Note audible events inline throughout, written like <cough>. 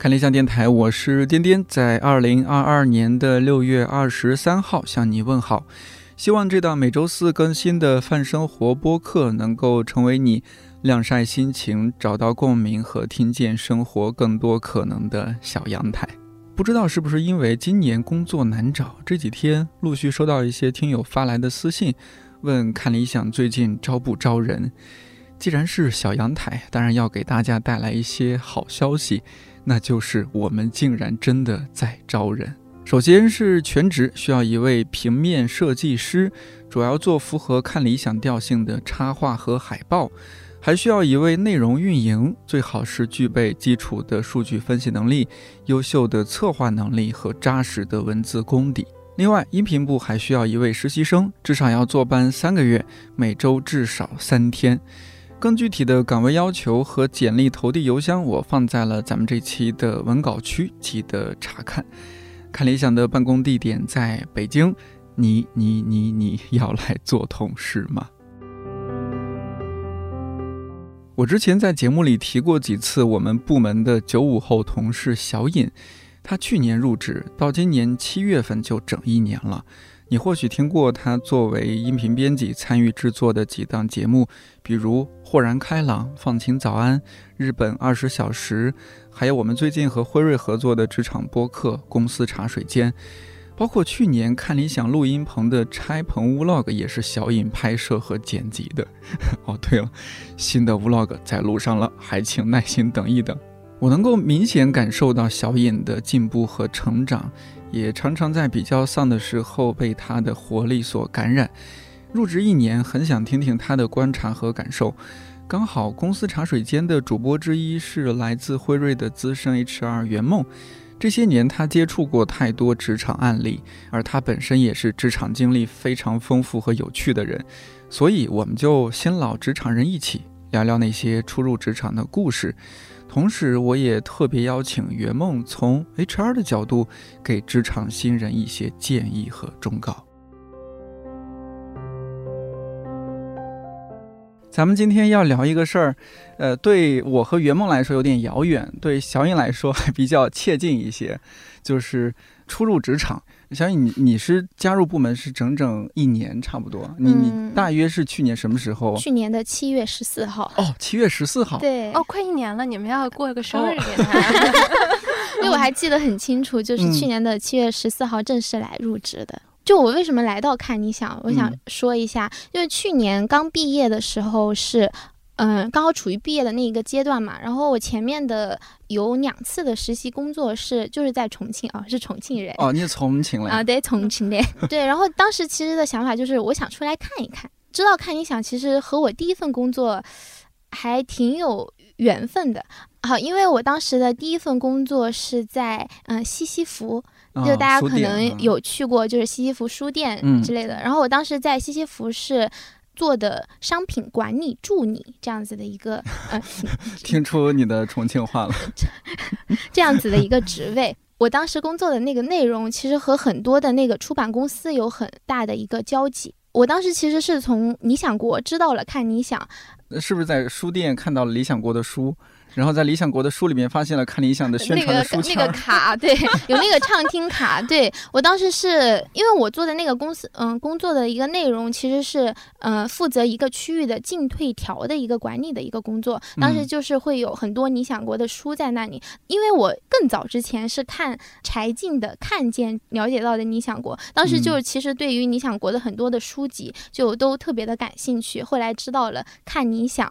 看理想电台，我是颠颠，在二零二二年的六月二十三号向你问好。希望这档每周四更新的泛生活播客能够成为你晾晒心情、找到共鸣和听见生活更多可能的小阳台。不知道是不是因为今年工作难找，这几天陆续收到一些听友发来的私信，问看理想最近招不招人。既然是小阳台，当然要给大家带来一些好消息。那就是我们竟然真的在招人。首先是全职，需要一位平面设计师，主要做符合看理想调性的插画和海报，还需要一位内容运营，最好是具备基础的数据分析能力、优秀的策划能力和扎实的文字功底。另外，音频部还需要一位实习生，至少要坐班三个月，每周至少三天。更具体的岗位要求和简历投递邮箱，我放在了咱们这期的文稿区，记得查看。看理想的办公地点在北京，你你你你要来做同事吗？我之前在节目里提过几次，我们部门的九五后同事小尹，他去年入职，到今年七月份就整一年了。你或许听过他作为音频编辑参与制作的几档节目，比如《豁然开朗》《放晴早安》《日本二十小时》，还有我们最近和辉瑞合作的职场播客《公司茶水间》，包括去年看理想录音棚的拆棚 Vlog 也是小尹拍摄和剪辑的。<laughs> 哦，对了，新的 Vlog 在路上了，还请耐心等一等。我能够明显感受到小尹的进步和成长。也常常在比较丧的时候被他的活力所感染。入职一年，很想听听他的观察和感受。刚好公司茶水间的主播之一是来自辉瑞的资深 HR 圆梦。这些年，他接触过太多职场案例，而他本身也是职场经历非常丰富和有趣的人。所以，我们就新老职场人一起聊聊那些初入职场的故事。同时，我也特别邀请圆梦从 HR 的角度给职场新人一些建议和忠告。咱们今天要聊一个事儿，呃，对我和圆梦来说有点遥远，对小颖来说还比较切近一些，就是初入职场。小颖，你你是加入部门是整整一年，差不多。你你大约是去年什么时候？去年的七月十四号。哦，七月十四号。对，哦，快一年了，你们要过个生日给他。<laughs> 因为我还记得很清楚，就是去年的七月十四号正式来入职的。就我为什么来到看你想，我想说一下，就是去年刚毕业的时候是。嗯，刚好处于毕业的那一个阶段嘛，然后我前面的有两次的实习工作是就是在重庆啊，是重庆人哦，你是重庆的啊？对，重庆的。<laughs> 对，然后当时其实的想法就是我想出来看一看，知道看你想其实和我第一份工作还挺有缘分的。好，因为我当时的第一份工作是在嗯西西弗，就大家可能有去过就是西西弗书店之类的，然后我当时在西西弗是。做的商品管理助理这样子的一个，呃，<laughs> 听出你的重庆话了，<laughs> 这样子的一个职位，我当时工作的那个内容其实和很多的那个出版公司有很大的一个交集。我当时其实是从理想国知道了看理想，是不是在书店看到了理想国的书？然后在理想国的书里面发现了看理想的宣传的书签，那个卡，对，<laughs> 有那个畅听卡。对我当时是因为我做的那个公司，嗯，工作的一个内容其实是，呃，负责一个区域的进退调的一个管理的一个工作。当时就是会有很多理想国的书在那里，因为我更早之前是看柴静的《看见》了解到的理想国，当时就是其实对于理想国的很多的书籍就都特别的感兴趣。后来知道了看理想。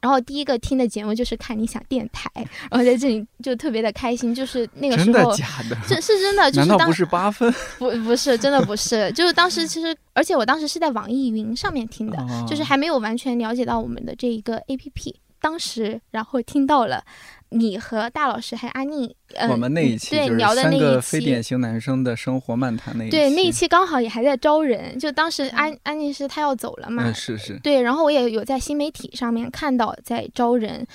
然后第一个听的节目就是看你想电台，然后在这里就特别的开心，就是那个时候真的假的？是是真的，就是难道不是八分？<laughs> 不不是，真的不是，就是当时其实，而且我当时是在网易云上面听的，就是还没有完全了解到我们的这一个 A P P，当时然后听到了。你和大老师还有阿妮，我们那一期对聊的那个非典型男生的生活漫谈那一期，对那一期刚好也还在招人，就当时安安妮是她要走了嘛，是是，对，然后我也有在新媒体上面看到在招人，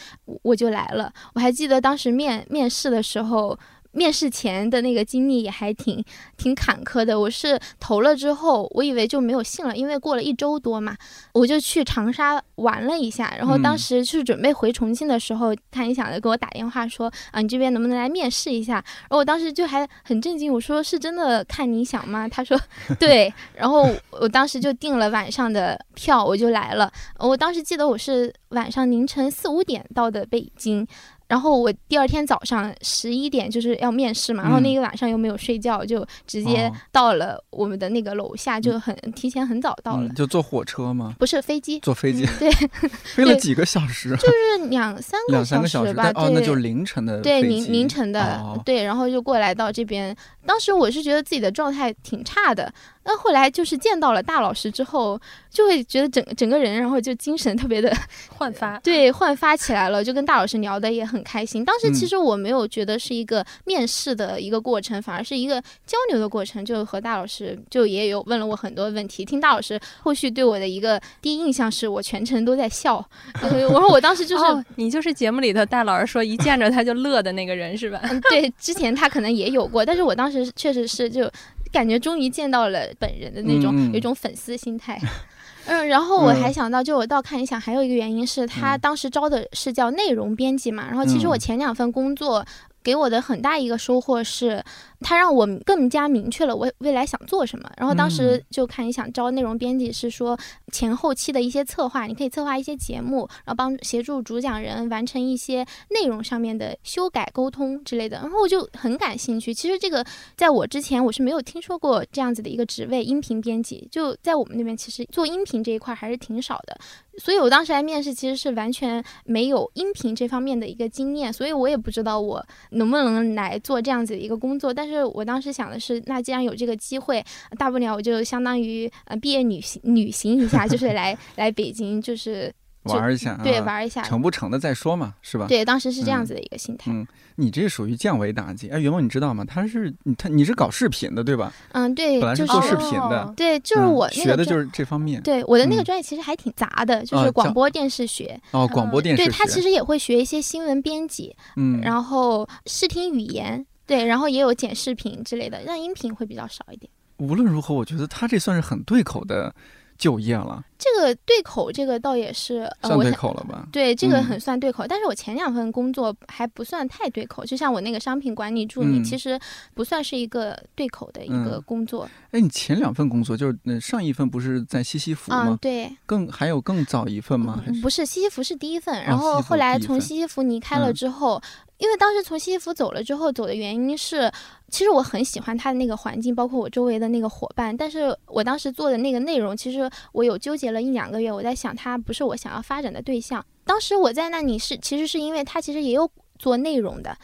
我就来了。我还记得当时面面试的时候，面试前的那个经历也还挺挺坎坷的。我是投了之后，我以为就没有信了，因为过了一周多嘛，我就去长沙玩了一下。然后当时是准备回重庆的时候，看理想的给我打电话说啊，你这边能不能来面试一下？然后我当时就还很震惊，我说是真的看理想吗？他说 <laughs> 对。然后我当时就订了晚上的票，我就来了。我当时记得我是晚上凌晨四五点到的北京。然后我第二天早上十一点就是要面试嘛，然后那个晚上又没有睡觉，就直接到了我们的那个楼下，就很提前很早到了。就坐火车吗？不是飞机，坐飞机。对，<laughs> 飞了几个小时？就是两三个小时吧。哦，那就凌晨的。对，凌凌晨的。对，然后就过来到这边。当时我是觉得自己的状态挺差的。那后来就是见到了大老师之后，就会觉得整整个人，然后就精神特别的 <laughs> 焕发，对，焕发起来了，就跟大老师聊的也很开心。当时其实我没有觉得是一个面试的一个过程，反而是一个交流的过程，就和大老师就也有问了我很多问题。听大老师后续对我的一个第一印象是我全程都在笑，我说我当时就是你就是节目里头大老师说一见着他就乐的那个人是吧？对，之前他可能也有过，但是我当时确实是就。感觉终于见到了本人的那种，有一种粉丝心态。<laughs> 嗯，然后我还想到，就我倒看一下，还有一个原因是他当时招的是叫内容编辑嘛。然后其实我前两份工作给我的很大一个收获是。他让我更加明确了我未来想做什么，然后当时就看你想招内容编辑，是说前后期的一些策划，你可以策划一些节目，然后帮协助主讲人完成一些内容上面的修改、沟通之类的。然后我就很感兴趣。其实这个在我之前我是没有听说过这样子的一个职位，音频编辑就在我们那边，其实做音频这一块还是挺少的。所以我当时来面试，其实是完全没有音频这方面的一个经验，所以我也不知道我能不能来做这样子的一个工作，但是。是我当时想的是，那既然有这个机会，大不了我就相当于呃毕业旅行旅行一下，就是来 <laughs> 来北京，就是玩一下，对，玩一下，成不成的再说嘛，是吧？对，当时是这样子的一个心态。嗯，你这属于降维打击。哎，袁梦，你知道吗？他是你，他你是搞视频的对吧？嗯，对，本来是做视频的，对，就是我学的就是这方面。对，我的那个专业其实还挺杂的，就是广播电视学。哦，广播电视。对他其实也会学一些新闻编辑，嗯，然后视听语言。对，然后也有剪视频之类的，但音频会比较少一点。无论如何，我觉得他这算是很对口的。就业了，这个对口，这个倒也是算对口了吧？对，这个很算对口。但是我前两份工作还不算太对口，就像我那个商品管理助理，其实不算是一个对口的一个工作。哎，你前两份工作就是那上一份不是在西西弗吗？对，更还有更早一份吗？不是，西西弗是第一份，然后后来从西西弗离开了之后。因为当时从西西弗走了之后，走的原因是，其实我很喜欢他的那个环境，包括我周围的那个伙伴。但是我当时做的那个内容，其实我有纠结了一两个月。我在想，他不是我想要发展的对象。当时我在那里是，其实是因为他其实也有做内容的，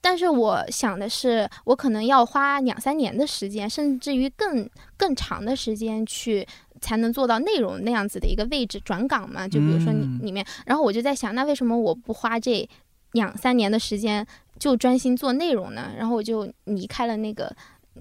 但是我想的是，我可能要花两三年的时间，甚至于更更长的时间去才能做到内容那样子的一个位置转岗嘛。就比如说你里面，然后我就在想，那为什么我不花这？两三年的时间就专心做内容呢，然后我就离开了那个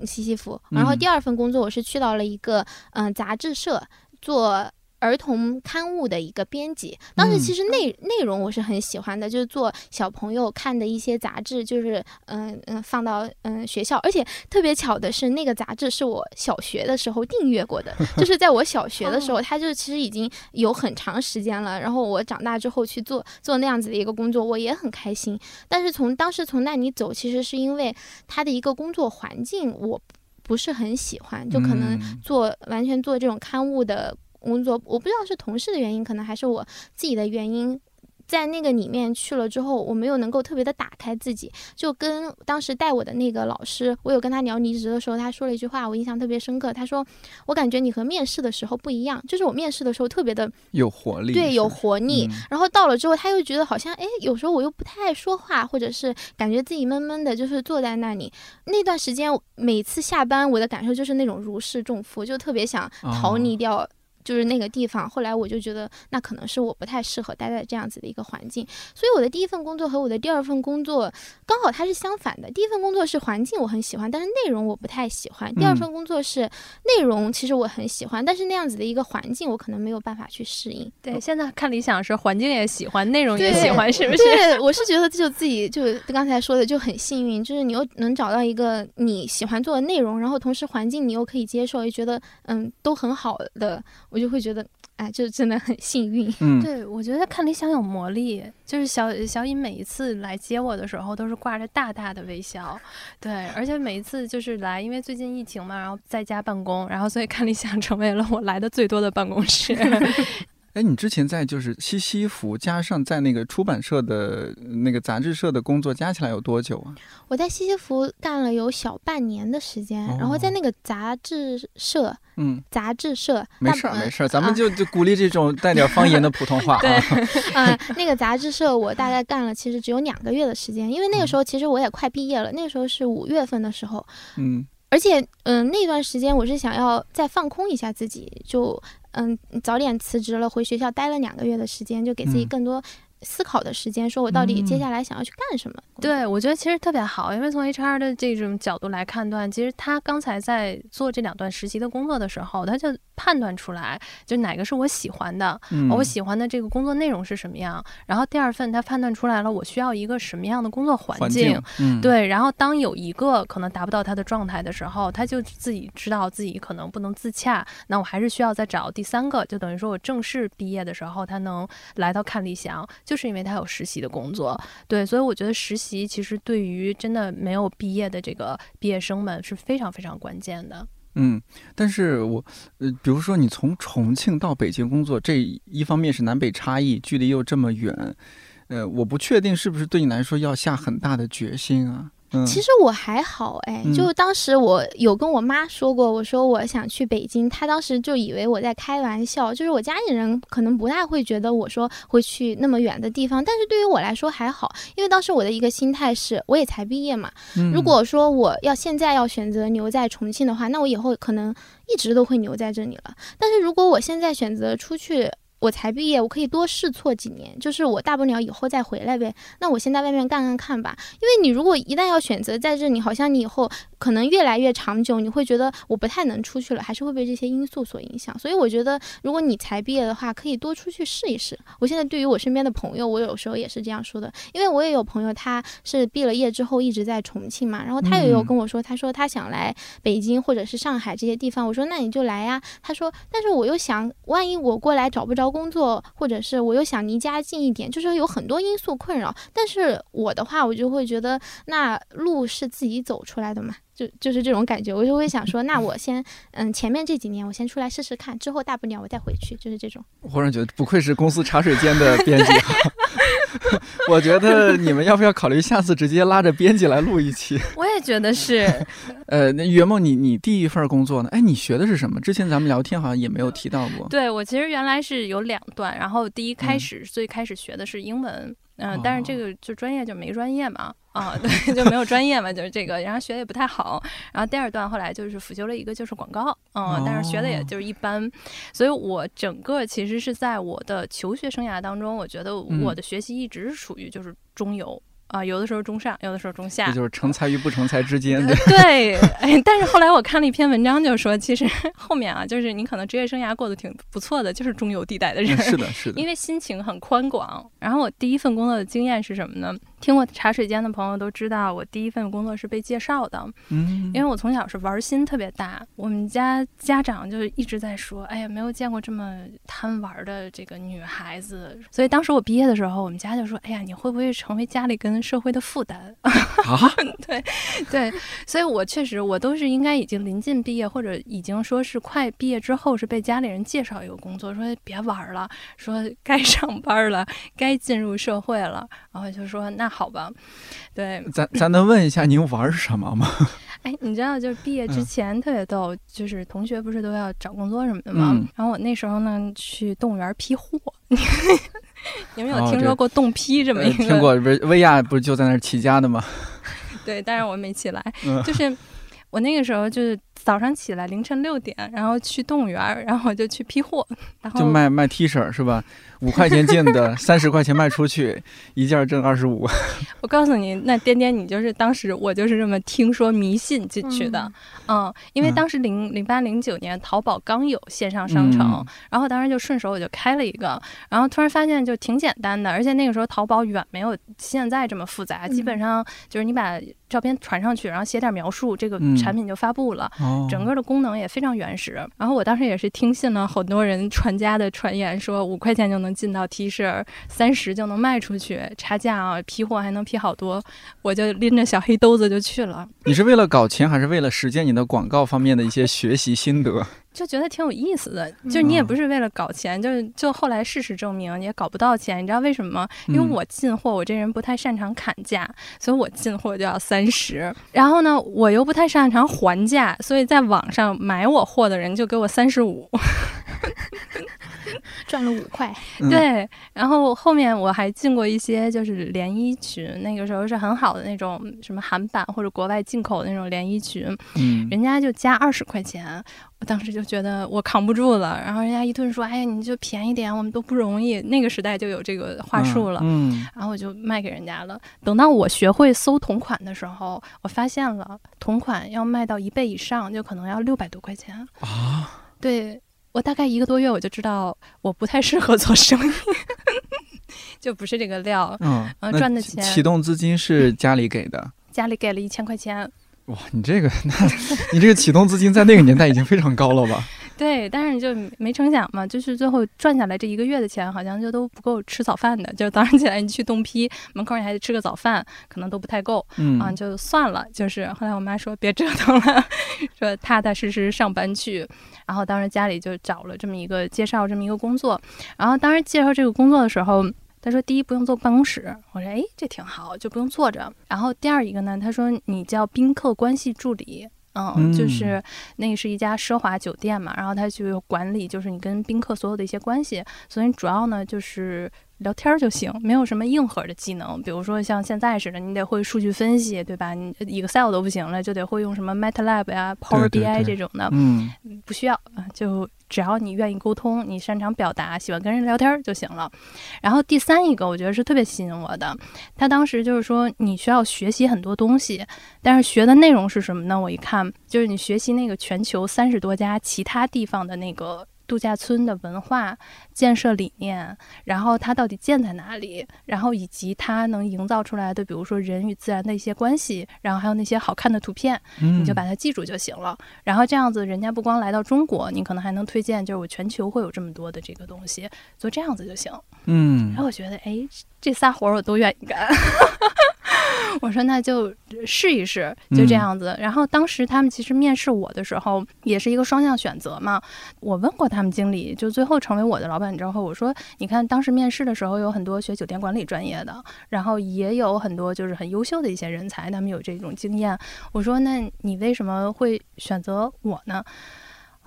西西弗，然后第二份工作我是去到了一个嗯杂志社做。儿童刊物的一个编辑，当时其实内内容我是很喜欢的，就是做小朋友看的一些杂志，就是嗯嗯放到嗯学校，而且特别巧的是，那个杂志是我小学的时候订阅过的，<laughs> 就是在我小学的时候，它就其实已经有很长时间了。然后我长大之后去做做那样子的一个工作，我也很开心。但是从当时从那里走，其实是因为他的一个工作环境我不是很喜欢，就可能做完全做这种刊物的。工作我不知道是同事的原因，可能还是我自己的原因，在那个里面去了之后，我没有能够特别的打开自己，就跟当时带我的那个老师，我有跟他聊离职的时候，他说了一句话，我印象特别深刻。他说：“我感觉你和面试的时候不一样，就是我面试的时候特别的有活力，对，有活力。然后到了之后，他又觉得好像，哎，有时候我又不太爱说话，或者是感觉自己闷闷的，就是坐在那里。那段时间，每次下班，我的感受就是那种如释重负，就特别想逃离掉。”就是那个地方，后来我就觉得那可能是我不太适合待在这样子的一个环境，所以我的第一份工作和我的第二份工作刚好它是相反的。第一份工作是环境我很喜欢，但是内容我不太喜欢；第二份工作是内容其实我很喜欢，但是那样子的一个环境我可能没有办法去适应。对，现在看理想是环境也喜欢，内容也喜欢，是不是？对，我是觉得就自己就刚才说的就很幸运，就是你又能找到一个你喜欢做的内容，然后同时环境你又可以接受，也觉得嗯都很好的，我就会觉得哎，就真的很幸运。嗯，对，我觉得看理想有魔力，就是小小颖每一次来接我的时候都是挂着大大的微笑，对，而且每一次就是来，因为最近疫情嘛，然后在家办公，然后所以看理想成为了我来的最多的办公室。哎，你之前在就是西西弗加上在那个出版社的那个杂志社的工作，加起来有多久啊？我在西西弗干了有小半年的时间，然后在那个杂志社，嗯，杂志社，没事儿没事儿，咱们就就鼓励这种带点方言的普通话啊。<laughs> 啊，那个杂志社我大概干了，其实只有两个月的时间，因为那个时候其实我也快毕业了，那个时候是五月份的时候，嗯，而且嗯那段时间我是想要再放空一下自己，就。嗯，早点辞职了，回学校待了两个月的时间，就给自己更多。思考的时间，说我到底接下来想要去干什么？对我觉得其实特别好，因为从 HR 的这种角度来判断，其实他刚才在做这两段实习的工作的时候，他就判断出来，就哪个是我喜欢的，我喜欢的这个工作内容是什么样。然后第二份他判断出来了，我需要一个什么样的工作环境。对，然后当有一个可能达不到他的状态的时候，他就自己知道自己可能不能自洽，那我还是需要再找第三个，就等于说我正式毕业的时候，他能来到看理想。就是因为他有实习的工作，对，所以我觉得实习其实对于真的没有毕业的这个毕业生们是非常非常关键的。嗯，但是我呃，比如说你从重庆到北京工作，这一方面是南北差异，距离又这么远，呃，我不确定是不是对你来说要下很大的决心啊。其实我还好哎，就当时我有跟我妈说过，我说我想去北京，她当时就以为我在开玩笑，就是我家里人可能不大会觉得我说会去那么远的地方，但是对于我来说还好，因为当时我的一个心态是，我也才毕业嘛，如果说我要现在要选择留在重庆的话，那我以后可能一直都会留在这里了，但是如果我现在选择出去。我才毕业，我可以多试错几年，就是我大不了以后再回来呗。那我先在外面干干看吧。因为你如果一旦要选择在这里，好像你以后可能越来越长久，你会觉得我不太能出去了，还是会被这些因素所影响。所以我觉得，如果你才毕业的话，可以多出去试一试。我现在对于我身边的朋友，我有时候也是这样说的，因为我也有朋友，他是毕了业之后一直在重庆嘛，然后他也有跟我说，他说他想来北京或者是上海这些地方。我说那你就来呀。他说，但是我又想，万一我过来找不着。工作，或者是我又想离家近一点，就是有很多因素困扰。但是我的话，我就会觉得那路是自己走出来的嘛，就就是这种感觉。我就会想说，那我先嗯，前面这几年我先出来试试看，之后大不了我再回去，就是这种。<laughs> 忽然觉得不愧是公司茶水间的编辑。<laughs> 我觉得你们要不要考虑下次直接拉着编辑来录一期？<laughs> 我也觉得是。呃，那圆梦，你你第一份工作呢？哎，你学的是什么？之前咱们聊天好像也没有提到过。对我其实原来是有两段，然后第一开始最开始学的是英文。嗯，但是这个就专业就没专业嘛，啊，<laughs> 对，就没有专业嘛，就是这个，然后学的也不太好。然后第二段后来就是辅修了一个就是广告，嗯，但是学的也就是一般。所以我整个其实是在我的求学生涯当中，我觉得我的学习一直是属于就是中游。啊，有的时候中上，有的时候中下，这就是成才与不成才之间的。对，哎，但是后来我看了一篇文章，就说其实 <laughs> 后面啊，就是你可能职业生涯过得挺不错的，就是中游地带的人。是的，是的。因为心情很宽广。然后我第一份工作的经验是什么呢？听过茶水间的朋友都知道，我第一份工作是被介绍的。嗯，因为我从小是玩心特别大，我们家家长就一直在说，哎呀，没有见过这么贪玩的这个女孩子。所以当时我毕业的时候，我们家就说，哎呀，你会不会成为家里跟社会的负担？啊，<laughs> 对，对，所以我确实，我都是应该已经临近毕业，或者已经说是快毕业之后，是被家里人介绍一个工作，说别玩了，说该上班了，该进入社会了，然后就说那。好吧，对，咱咱能问一下您玩什么吗？<laughs> 哎，你知道，就是毕业之前特别逗，就是同学不是都要找工作什么的吗？然后我那时候呢去动物园批货，<laughs> 你们有听说过冻批这么一个？听过，不是薇娅不是就在那儿起家的吗？<laughs> 对，但是我没起来，就是。我那个时候就是早上起来凌晨六点，然后去动物园，然后我就去批货，然后就卖卖 T 恤是吧？五块钱进的，三十块钱卖出去，一件挣二十五。<laughs> 我告诉你，那颠颠，你就是当时我就是这么听说迷信进去的，嗯，因为当时零零八零九年淘宝刚有线上商城，然后当时就顺手我就开了一个，然后突然发现就挺简单的，而且那个时候淘宝远没有现在这么复杂，基本上就是你把照片传上去，然后写点描述，这个产品就发布了，整个的功能也非常原始。然后我当时也是听信了很多人传家的传言，说五块钱就能。进到 T 恤三十就能卖出去，差价啊，批货还能批好多，我就拎着小黑兜子就去了。你是为了搞钱，还是为了实践你的广告方面的一些学习心得？<laughs> 就觉得挺有意思的，就是你也不是为了搞钱，就是就后来事实证明你也搞不到钱，你知道为什么吗？因为我进货，我这人不太擅长砍价，所以我进货就要三十。然后呢，我又不太擅长还价，所以在网上买我货的人就给我三十五。<laughs> 赚了五块，对。然后后面我还进过一些就是连衣裙，那个时候是很好的那种什么韩版或者国外进口那种连衣裙，嗯，人家就加二十块钱，我当时就觉得我扛不住了。然后人家一顿说，哎呀，你就便宜点，我们都不容易。那个时代就有这个话术了，嗯。然后我就卖给人家了。等到我学会搜同款的时候，我发现了同款要卖到一倍以上，就可能要六百多块钱啊。对。我大概一个多月，我就知道我不太适合做生意，<laughs> 就不是这个料。嗯，然后赚的钱启动资金是家里给的，家里给了一千块钱。哇，你这个，<laughs> 那你这个启动资金在那个年代已经非常高了吧？对，但是你就没成想嘛，就是最后赚下来这一个月的钱，好像就都不够吃早饭的。就是早上起来你去冻批，门口你还得吃个早饭，可能都不太够。嗯啊，就算了。就是后来我妈说别折腾了，<laughs> 说踏踏实实上班去。然后当时家里就找了这么一个介绍这么一个工作。然后当时介绍这个工作的时候，他说第一不用坐办公室，我说哎这挺好，就不用坐着。然后第二一个呢，他说你叫宾客关系助理。嗯，就是那个是一家奢华酒店嘛，然后他就管理，就是你跟宾客所有的一些关系，所以主要呢就是聊天就行，没有什么硬核的技能，比如说像现在似的，你得会数据分析，对吧？你 Excel 都不行了，就得会用什么 MATLAB 呀、Power BI 这种的，嗯，不需要啊，就。只要你愿意沟通，你擅长表达，喜欢跟人聊天就行了。然后第三一个，我觉得是特别吸引我的。他当时就是说，你需要学习很多东西，但是学的内容是什么呢？我一看，就是你学习那个全球三十多家其他地方的那个。度假村的文化建设理念，然后它到底建在哪里，然后以及它能营造出来的，比如说人与自然的一些关系，然后还有那些好看的图片，你就把它记住就行了。然后这样子，人家不光来到中国，你可能还能推荐，就是我全球会有这么多的这个东西，做这样子就行。嗯，然后我觉得，哎，这仨活儿我都愿意干。<laughs> <laughs> 我说那就试一试，就这样子。然后当时他们其实面试我的时候，也是一个双向选择嘛。我问过他们经理，就最后成为我的老板之后，我说你看当时面试的时候有很多学酒店管理专业的，然后也有很多就是很优秀的一些人才，他们有这种经验。我说那你为什么会选择我呢？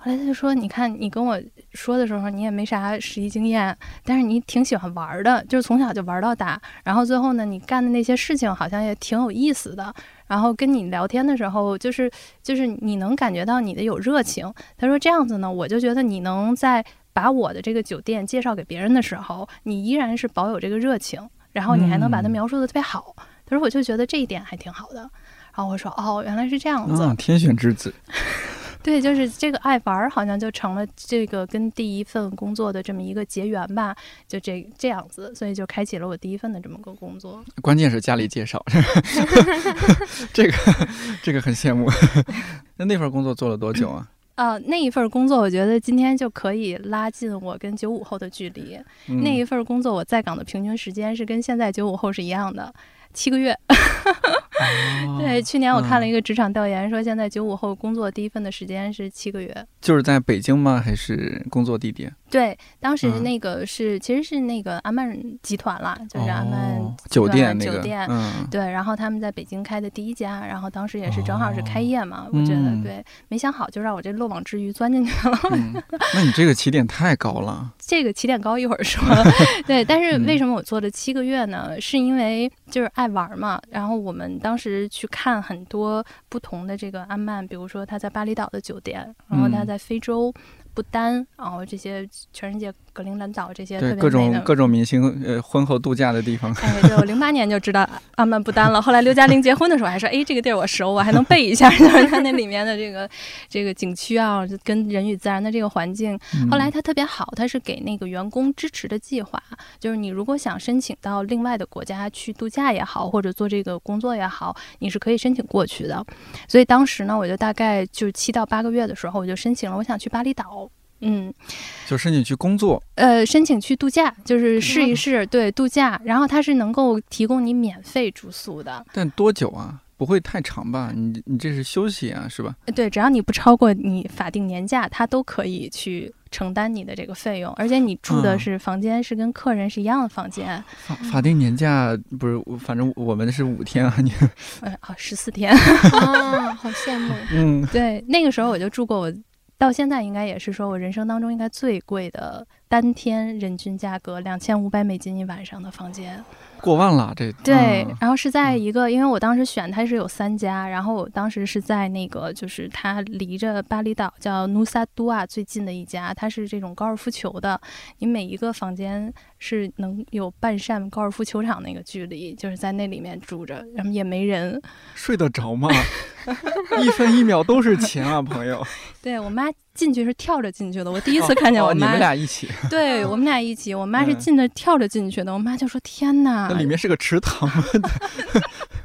后来他就说：“你看，你跟我说的时候，你也没啥实习经验，但是你挺喜欢玩的，就是从小就玩到大。然后最后呢，你干的那些事情好像也挺有意思的。然后跟你聊天的时候，就是就是你能感觉到你的有热情。他说这样子呢，我就觉得你能在把我的这个酒店介绍给别人的时候，你依然是保有这个热情，然后你还能把它描述的特别好。他说我就觉得这一点还挺好的。然后我说哦，原来是这样子，天选之子。<laughs> ”对，就是这个爱玩儿，好像就成了这个跟第一份工作的这么一个结缘吧，就这这样子，所以就开启了我第一份的这么个工作。关键是家里介绍，<laughs> 这个这个很羡慕。<laughs> 那那份工作做了多久啊？啊，<coughs> 那一份工作，我觉得今天就可以拉近我跟九五后的距离。那一份工作，我在岗的平均时间是跟现在九五后是一样的。七个月，<laughs> 对，去年我看了一个职场调研，说现在九五后工作第一份的时间是七个月，就是在北京吗？还是工作地点？对，当时那个是其实是那个阿曼集团啦，就是阿曼酒店酒店，嗯，对，然后他们在北京开的第一家，然后当时也是正好是开业嘛，我觉得对，没想好就让我这漏网之鱼钻进去了。那你这个起点太高了，这个起点高一会儿说，<laughs> 对，但是为什么我做了七个月呢？是因为就是爱玩嘛，然后我们当时去看。看很多不同的这个安曼，比如说他在巴厘岛的酒店，然后他在非洲。不丹，然后这些全世界格陵兰岛这些对各种各种明星呃婚后度假的地方。<laughs> 哎，对我零八年就知道阿曼不丹了。后来刘嘉玲结婚的时候还说，哎，这个地儿我熟，我还能背一下，<laughs> 就是它那里面的这个这个景区啊，跟人与自然的这个环境。后来它特别好，它是给那个员工支持的计划，就是你如果想申请到另外的国家去度假也好，或者做这个工作也好，你是可以申请过去的。所以当时呢，我就大概就七到八个月的时候，我就申请了，我想去巴厘岛。嗯，就申请去工作，呃，申请去度假，就是试一试，对，度假。然后它是能够提供你免费住宿的，但多久啊？不会太长吧？你你这是休息啊，是吧？对，只要你不超过你法定年假，它都可以去承担你的这个费用。而且你住的是房间，是跟客人是一样的房间。法法定年假不是，反正我们是五天啊，你，<laughs> 呃啊，十四天啊，好羡慕。嗯，对，那个时候我就住过我。到现在应该也是说我人生当中应该最贵的单天人均价格两千五百美金一晚上的房间。过万了，这对，然后是在一个，因为我当时选它是有三家，然后我当时是在那个，就是它离着巴厘岛叫努萨都啊最近的一家，它是这种高尔夫球的，你每一个房间是能有半扇高尔夫球场那个距离，就是在那里面住着，然后也没人，睡得着吗？<laughs> 一分一秒都是钱啊，朋友。对我妈进去是跳着进去的，我第一次看见我妈。你们俩一起？<laughs> 对我们俩一起，我妈是进的跳着进去的，我妈就说：“天哪！”里面是个池塘，<laughs>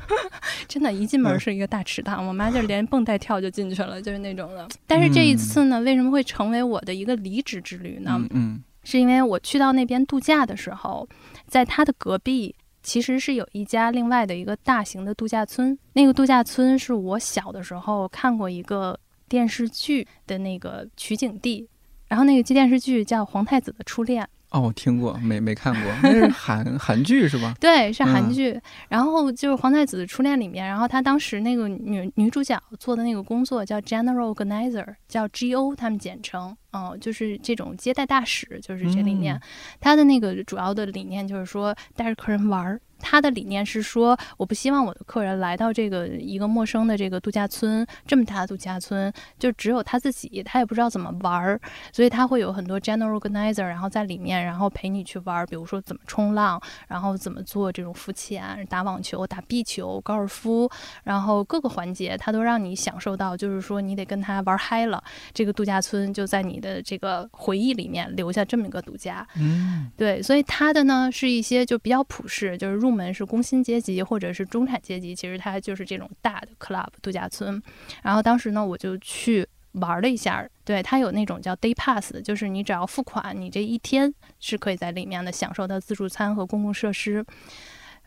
<laughs> 真的，一进门是一个大池塘。我妈就连蹦带跳就进去了，就是那种的。但是这一次呢，为什么会成为我的一个离职之旅呢？嗯，是因为我去到那边度假的时候，在他的隔壁其实是有一家另外的一个大型的度假村。那个度假村是我小的时候看过一个电视剧的那个取景地，然后那个电视剧叫《皇太子的初恋》。哦，我听过，没没看过，那是韩韩剧是吧？<laughs> 对，是韩剧。然后就是《皇太子的初恋》里面，然后他当时那个女女主角做的那个工作叫 General Organizer，叫 G.O，他们简称，嗯，就是这种接待大使，就是这里面，他的那个主要的理念就是说带着客人玩儿。他的理念是说，我不希望我的客人来到这个一个陌生的这个度假村，这么大的度假村，就只有他自己，他也不知道怎么玩儿，所以他会有很多 general organizer，然后在里面，然后陪你去玩儿，比如说怎么冲浪，然后怎么做这种浮潜、打网球、打壁球、高尔夫，然后各个环节他都让你享受到，就是说你得跟他玩嗨了，这个度假村就在你的这个回忆里面留下这么一个度假。嗯，对，所以他的呢是一些就比较普世，就是入。门是工薪阶级或者是中产阶级，其实它就是这种大的 club 度假村。然后当时呢，我就去玩了一下，对它有那种叫 day pass，就是你只要付款，你这一天是可以在里面的享受到自助餐和公共设施。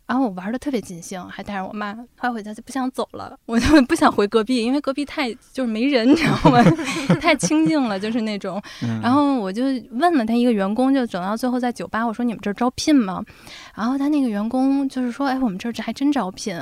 然后我玩的特别尽兴，还带着我妈，后来回家就不想走了，我就不想回隔壁，因为隔壁太就是没人，你知道吗？<laughs> 太清静了，就是那种。然后我就问了他一个员工，就整到最后在酒吧，我说你们这儿招聘吗？然后他那个员工就是说，哎，我们这儿还真招聘。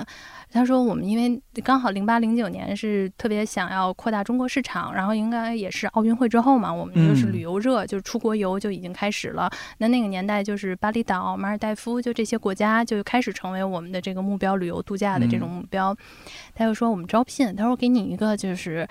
他说：“我们因为刚好零八零九年是特别想要扩大中国市场，然后应该也是奥运会之后嘛，我们就是旅游热，就是出国游就已经开始了。那那个年代就是巴厘岛、马尔代夫就这些国家就开始成为我们的这个目标旅游度假的这种目标。他又说我们招聘，他说给你一个就是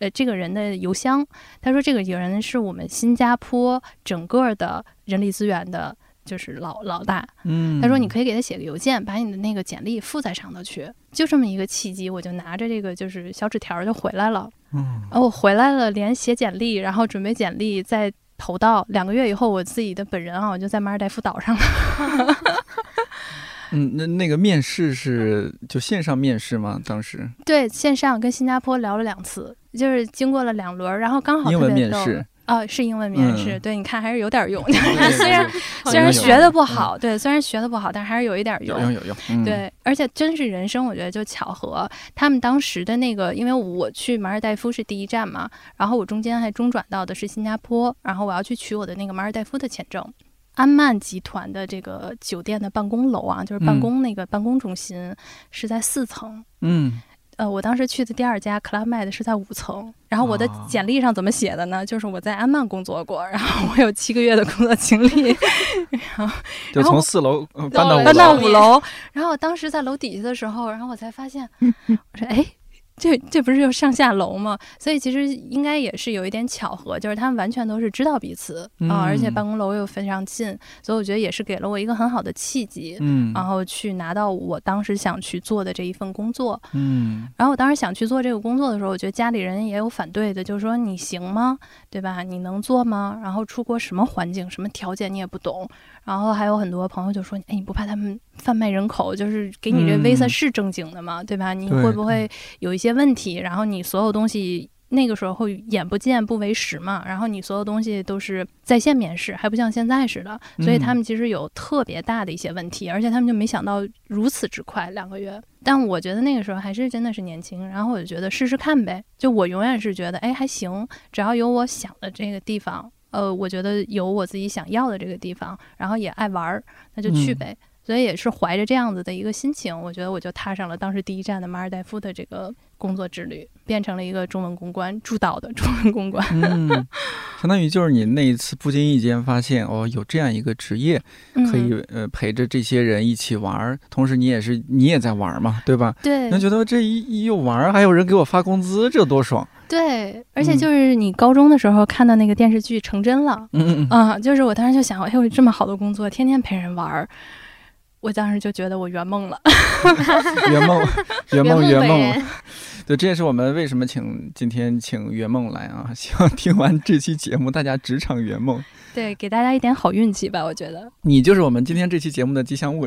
呃这个人的邮箱，他说这个人是我们新加坡整个的人力资源的。”就是老老大，嗯，他说你可以给他写个邮件，把你的那个简历附在上头去。就这么一个契机，我就拿着这个就是小纸条就回来了。嗯，然后我回来了，连写简历，然后准备简历，再投到两个月以后，我自己的本人啊，我就在马尔代夫岛上了。<laughs> 嗯，那那个面试是就线上面试吗？当时对，线上跟新加坡聊了两次，就是经过了两轮，然后刚好英文面试。啊，是英文名，是，对，你看还是有点用。虽然虽然学的不好，对，虽然学的不好，但还是有一点用。有用有用。对，而且真是人生，我觉得就巧合。他们当时的那个，因为我去马尔代夫是第一站嘛，然后我中间还中转到的是新加坡，然后我要去取我的那个马尔代夫的签证。安曼集团的这个酒店的办公楼啊，就是办公那个办公中心是在四层。嗯。呃，我当时去的第二家 Club Med 是在五层，然后我的简历上怎么写的呢？就是我在安曼工作过，然后我有七个月的工作经历，<laughs> 然后就从四楼搬到搬到五楼，然后当时在楼底下的时候，然后我才发现，我说哎。这这不是就上下楼吗？所以其实应该也是有一点巧合，就是他们完全都是知道彼此啊，而且办公楼又非常近，所以我觉得也是给了我一个很好的契机，嗯，然后去拿到我当时想去做的这一份工作，嗯，然后我当时想去做这个工作的时候，我觉得家里人也有反对的，就是说你行吗？对吧？你能做吗？然后出国什么环境、什么条件你也不懂。然后还有很多朋友就说：“哎，你不怕他们贩卖人口？就是给你这 visa 是正经的吗？对吧？你会不会有一些问题？然后你所有东西那个时候眼不见不为实嘛。然后你所有东西都是在线面试，还不像现在似的。所以他们其实有特别大的一些问题，而且他们就没想到如此之快，两个月。但我觉得那个时候还是真的是年轻，然后我就觉得试试看呗。就我永远是觉得，哎，还行，只要有我想的这个地方。”呃，我觉得有我自己想要的这个地方，然后也爱玩儿，那就去呗。所以也是怀着这样子的一个心情，我觉得我就踏上了当时第一站的马尔代夫的这个工作之旅，变成了一个中文公关驻岛的中文公关。<laughs> 嗯，相当于就是你那一次不经意间发现，哦，有这样一个职业，可以呃陪着这些人一起玩儿，同时你也是你也在玩嘛，对吧？对。那觉得这一一又玩儿，还有人给我发工资，这多爽！对，而且就是你高中的时候看到那个电视剧成真了，嗯嗯啊，就是我当时就想，哎，我这么好的工作，天天陪人玩儿，我当时就觉得我圆梦了，<laughs> <laughs> 圆梦，圆梦，圆梦。<laughs> 对，这也是我们为什么请今天请圆梦来啊，希望听完这期节目，大家职场圆梦。对，给大家一点好运气吧，我觉得。你就是我们今天这期节目的吉祥物。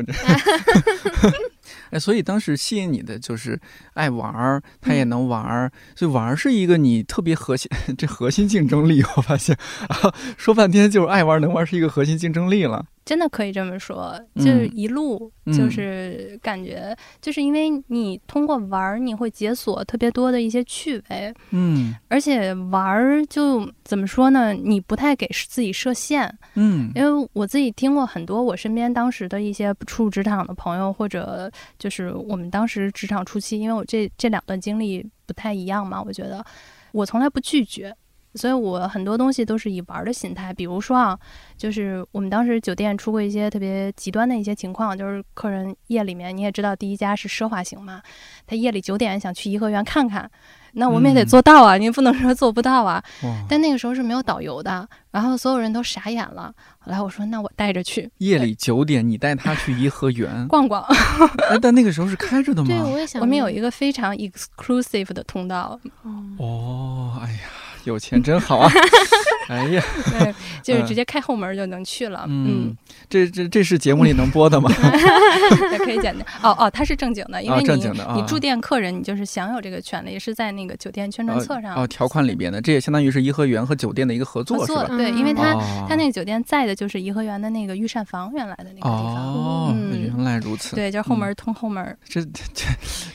哎，所以当时吸引你的就是爱玩儿，他也能玩儿，所以玩儿是一个你特别核心，这核心竞争力。我发现啊，说半天就是爱玩能玩是一个核心竞争力了。真的可以这么说，就是一路就是感觉，就是因为你通过玩儿，你会解锁特别多的一些趣味。嗯，而且玩儿就怎么说呢？你不太给自己设限。嗯，因为我自己听过很多我身边当时的一些初入职场的朋友，或者就是我们当时职场初期，因为我这这两段经历不太一样嘛，我觉得我从来不拒绝。所以我很多东西都是以玩的心态，比如说啊，就是我们当时酒店出过一些特别极端的一些情况，就是客人夜里面你也知道，第一家是奢华型嘛，他夜里九点想去颐和园看看。那我们也得做到啊，你不能说做不到啊。但那个时候是没有导游的，然后所有人都傻眼了。后来我说，那我带着去。夜里九点，你带他去颐和园 <laughs> 逛逛。哎，但那个时候是开着的吗？对，我也想。我们有一个非常 exclusive 的通道。哦，哎呀。有钱真好啊！<laughs> <laughs> 哎呀，对，就是直接开后门就能去了。嗯，这这这是节目里能播的吗？<laughs> 可以剪的。哦哦，它是正经的，因为你你住店客人，你就是享有这个权利，是在那个酒店宣传册上哦条款里边的。这也相当于是颐和园和酒店的一个合作，是吧？对，因为他他那个酒店在的就是颐和园的那个御膳房，原来的那个地方。哦，原来如此。对，就是后门通后门。这这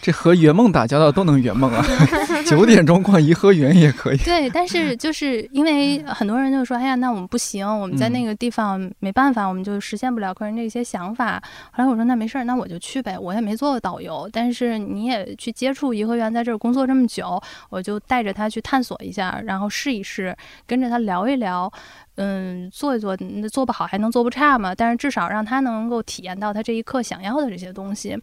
这和圆梦打交道都能圆梦啊！<laughs> 九点钟逛颐和园也可以。对，但。但是就是因为很多人就说，哎呀，那我们不行，我们在那个地方没办法，我们就实现不了客人的一些想法。后来我说，那没事儿，那我就去呗。我也没做过导游，但是你也去接触颐和园，在这儿工作这么久，我就带着他去探索一下，然后试一试，跟着他聊一聊。嗯，做一做，那做不好还能做不差嘛？但是至少让他能够体验到他这一刻想要的这些东西。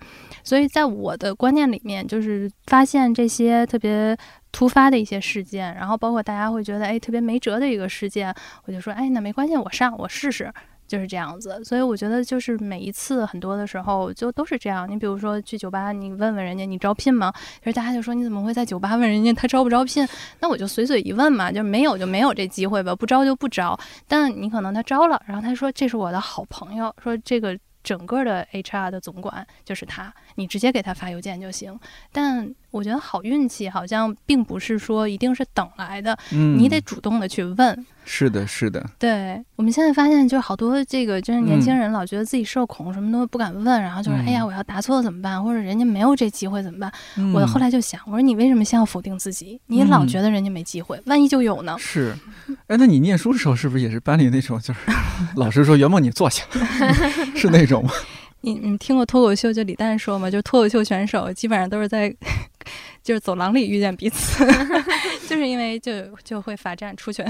所以在我的观念里面，就是发现这些特别突发的一些事件，然后包括大家会觉得哎特别没辙的一个事件，我就说哎那没关系，我上我试试。就是这样子，所以我觉得就是每一次很多的时候就都是这样。你比如说去酒吧，你问问人家你招聘吗？就是大家就说你怎么会在酒吧问人家他招不招聘？那我就随嘴一问嘛，就没有就没有这机会吧，不招就不招。但你可能他招了，然后他说这是我的好朋友，说这个整个的 HR 的总管就是他，你直接给他发邮件就行。但我觉得好运气好像并不是说一定是等来的，你得主动的去问。是的，是的。对，我们现在发现，就是好多这个就是年轻人老觉得自己社恐，什么都不敢问，然后就是哎呀，我要答错了怎么办？或者人家没有这机会怎么办？我后来就想，我说你为什么先要否定自己？你老觉得人家没机会，万一就有呢？是。哎，那你念书的时候是不是也是班里那种，就是 <laughs> 老师说袁梦你坐下，<laughs> 是那种吗？你你听过脱口秀就李诞说嘛，就脱口秀选手基本上都是在 <laughs> 就是走廊里遇见彼此，就是因为就就会罚站出去。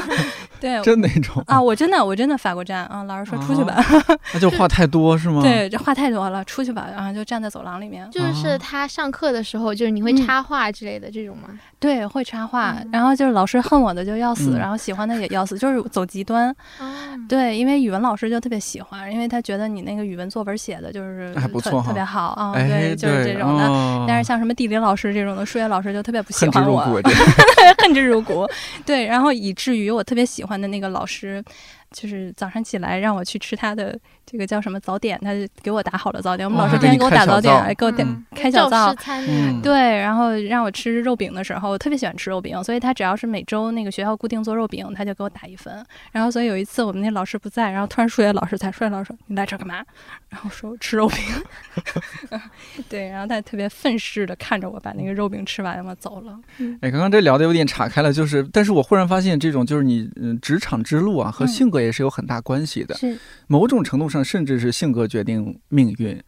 <laughs> 对，真那种啊，我真的我真的罚过站啊。老师说出去吧，<laughs> 那就话太多是吗？对，这话太多了，出去吧，然后就站在走廊里面。就是他上课的时候，就是你会插话之类的这种吗？对，会插话，然后就是老师恨我的就要死，然后喜欢的也要死，就是走极端。对，因为语文老师就特别喜欢，因为他觉得你那个语文作文写的就是还不错，特别好啊。对，就是这种的。但是像什么地理老师这种的，数学老师就特别不喜欢我，<laughs> 恨之入骨。对，然后以至于我特别喜欢的那个老师。就是早上起来让我去吃他的这个叫什么早点，他就给我打好了早点。我们老师天天给我打早点，给我点开小灶。对，然后让我吃肉饼的时候，我特别喜欢吃肉饼，所以他只要是每周那个学校固定做肉饼，他就给我打一分。然后所以有一次我们那老师不在，然后突然数学老师才，数学老师说你来这干嘛？然后说吃肉饼。<laughs> 对，然后他特别愤世的看着我把那个肉饼吃完了走了。哎，刚刚这聊的有点岔开了，就是，但是我忽然发现这种就是你嗯职场之路啊和性格。也是有很大关系的，是某种程度上，甚至是性格决定命运。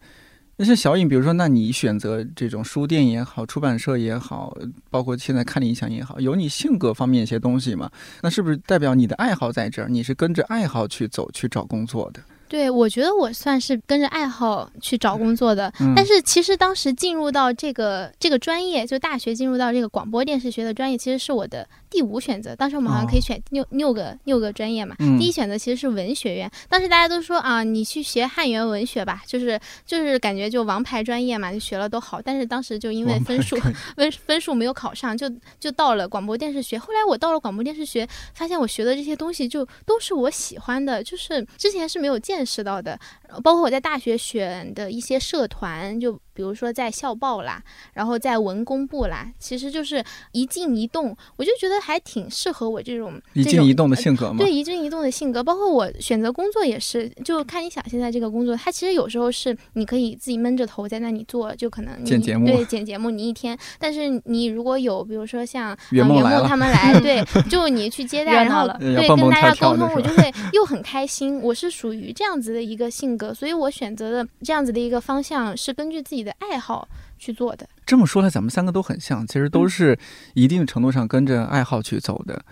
那像小影，比如说，那你选择这种书店也好，出版社也好，包括现在看理想也好，有你性格方面一些东西嘛？那是不是代表你的爱好在这儿？你是跟着爱好去走，去找工作的？对，我觉得我算是跟着爱好去找工作的，但是其实当时进入到这个这个专业，就大学进入到这个广播电视学的专业，其实是我的第五选择。当时我们好像可以选六六个六个专业嘛，第一选择其实是文学院。当时大家都说啊，你去学汉语言文学吧，就是就是感觉就王牌专业嘛，就学了都好。但是当时就因为分数分分数没有考上，就就到了广播电视学。后来我到了广播电视学，发现我学的这些东西就都是我喜欢的，就是之前是没有见。识到的，包括我在大学选的一些社团，就。比如说在校报啦，然后在文工部啦，其实就是一静一动，我就觉得还挺适合我这种一静一动的性格嘛。对，一静一动的性格，包括我选择工作也是，就看你想现在这个工作，它其实有时候是你可以自己闷着头在那里做，就可能剪节目，对，剪节目你一天。但是你如果有，比如说像袁梦他们来，对，<laughs> 就你去接待，然后对跟大家沟通，我就会又很开心。我是属于这样子的一个性格，所以我选择的这样子的一个方向是根据自己的。爱好去做的，这么说来，咱们三个都很像，其实都是一定程度上跟着爱好去走的。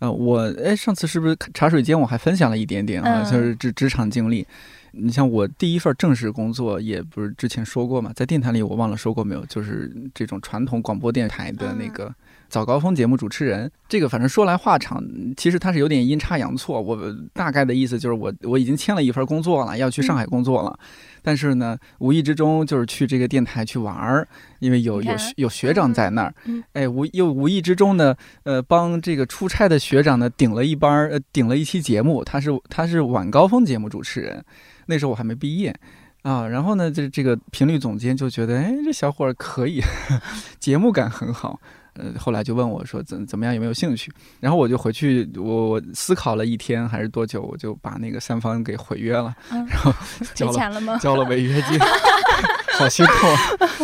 呃，我哎，上次是不是茶水间我还分享了一点点啊，就是职职场经历。你像我第一份正式工作，也不是之前说过嘛，在电台里我忘了说过没有，就是这种传统广播电台的那个。早高峰节目主持人，这个反正说来话长，其实他是有点阴差阳错。我大概的意思就是，我我已经签了一份工作了，要去上海工作了，但是呢，无意之中就是去这个电台去玩儿，因为有有有学长在那儿，哎，无又无意之中呢，呃，帮这个出差的学长呢顶了一班儿，呃，顶了一期节目，他是他是晚高峰节目主持人，那时候我还没毕业。啊，然后呢，这这个频率总监就觉得，哎，这小伙儿可以，<laughs> 节目感很好。呃，后来就问我说怎怎么样有没有兴趣？然后我就回去，我我思考了一天还是多久，我就把那个三方给毁约了，然后交了交了违约金。<laughs> 好心痛，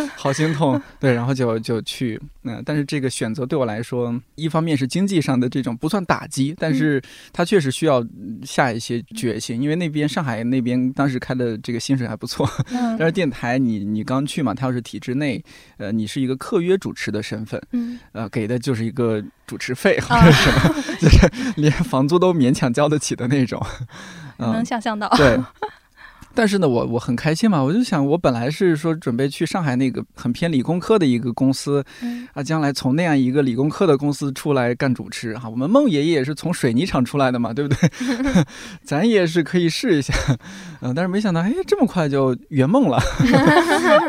<laughs> 好心痛。对，然后就就去，嗯，但是这个选择对我来说，一方面是经济上的这种不算打击，但是它确实需要下一些决心，因为那边上海那边当时开的这个薪水还不错，但是电台你你刚去嘛，它要是体制内，呃，你是一个客约主持的身份，嗯，呃，给的就是一个主持费或者什么，就是连房租都勉强交得起的那种，<laughs> 能想象到，对。但是呢，我我很开心嘛，我就想，我本来是说准备去上海那个很偏理工科的一个公司，啊，将来从那样一个理工科的公司出来干主持哈。我们孟爷爷也是从水泥厂出来的嘛，对不对？<laughs> <laughs> 咱也是可以试一下，嗯，<laughs> 但是没想到，哎，这么快就圆梦了。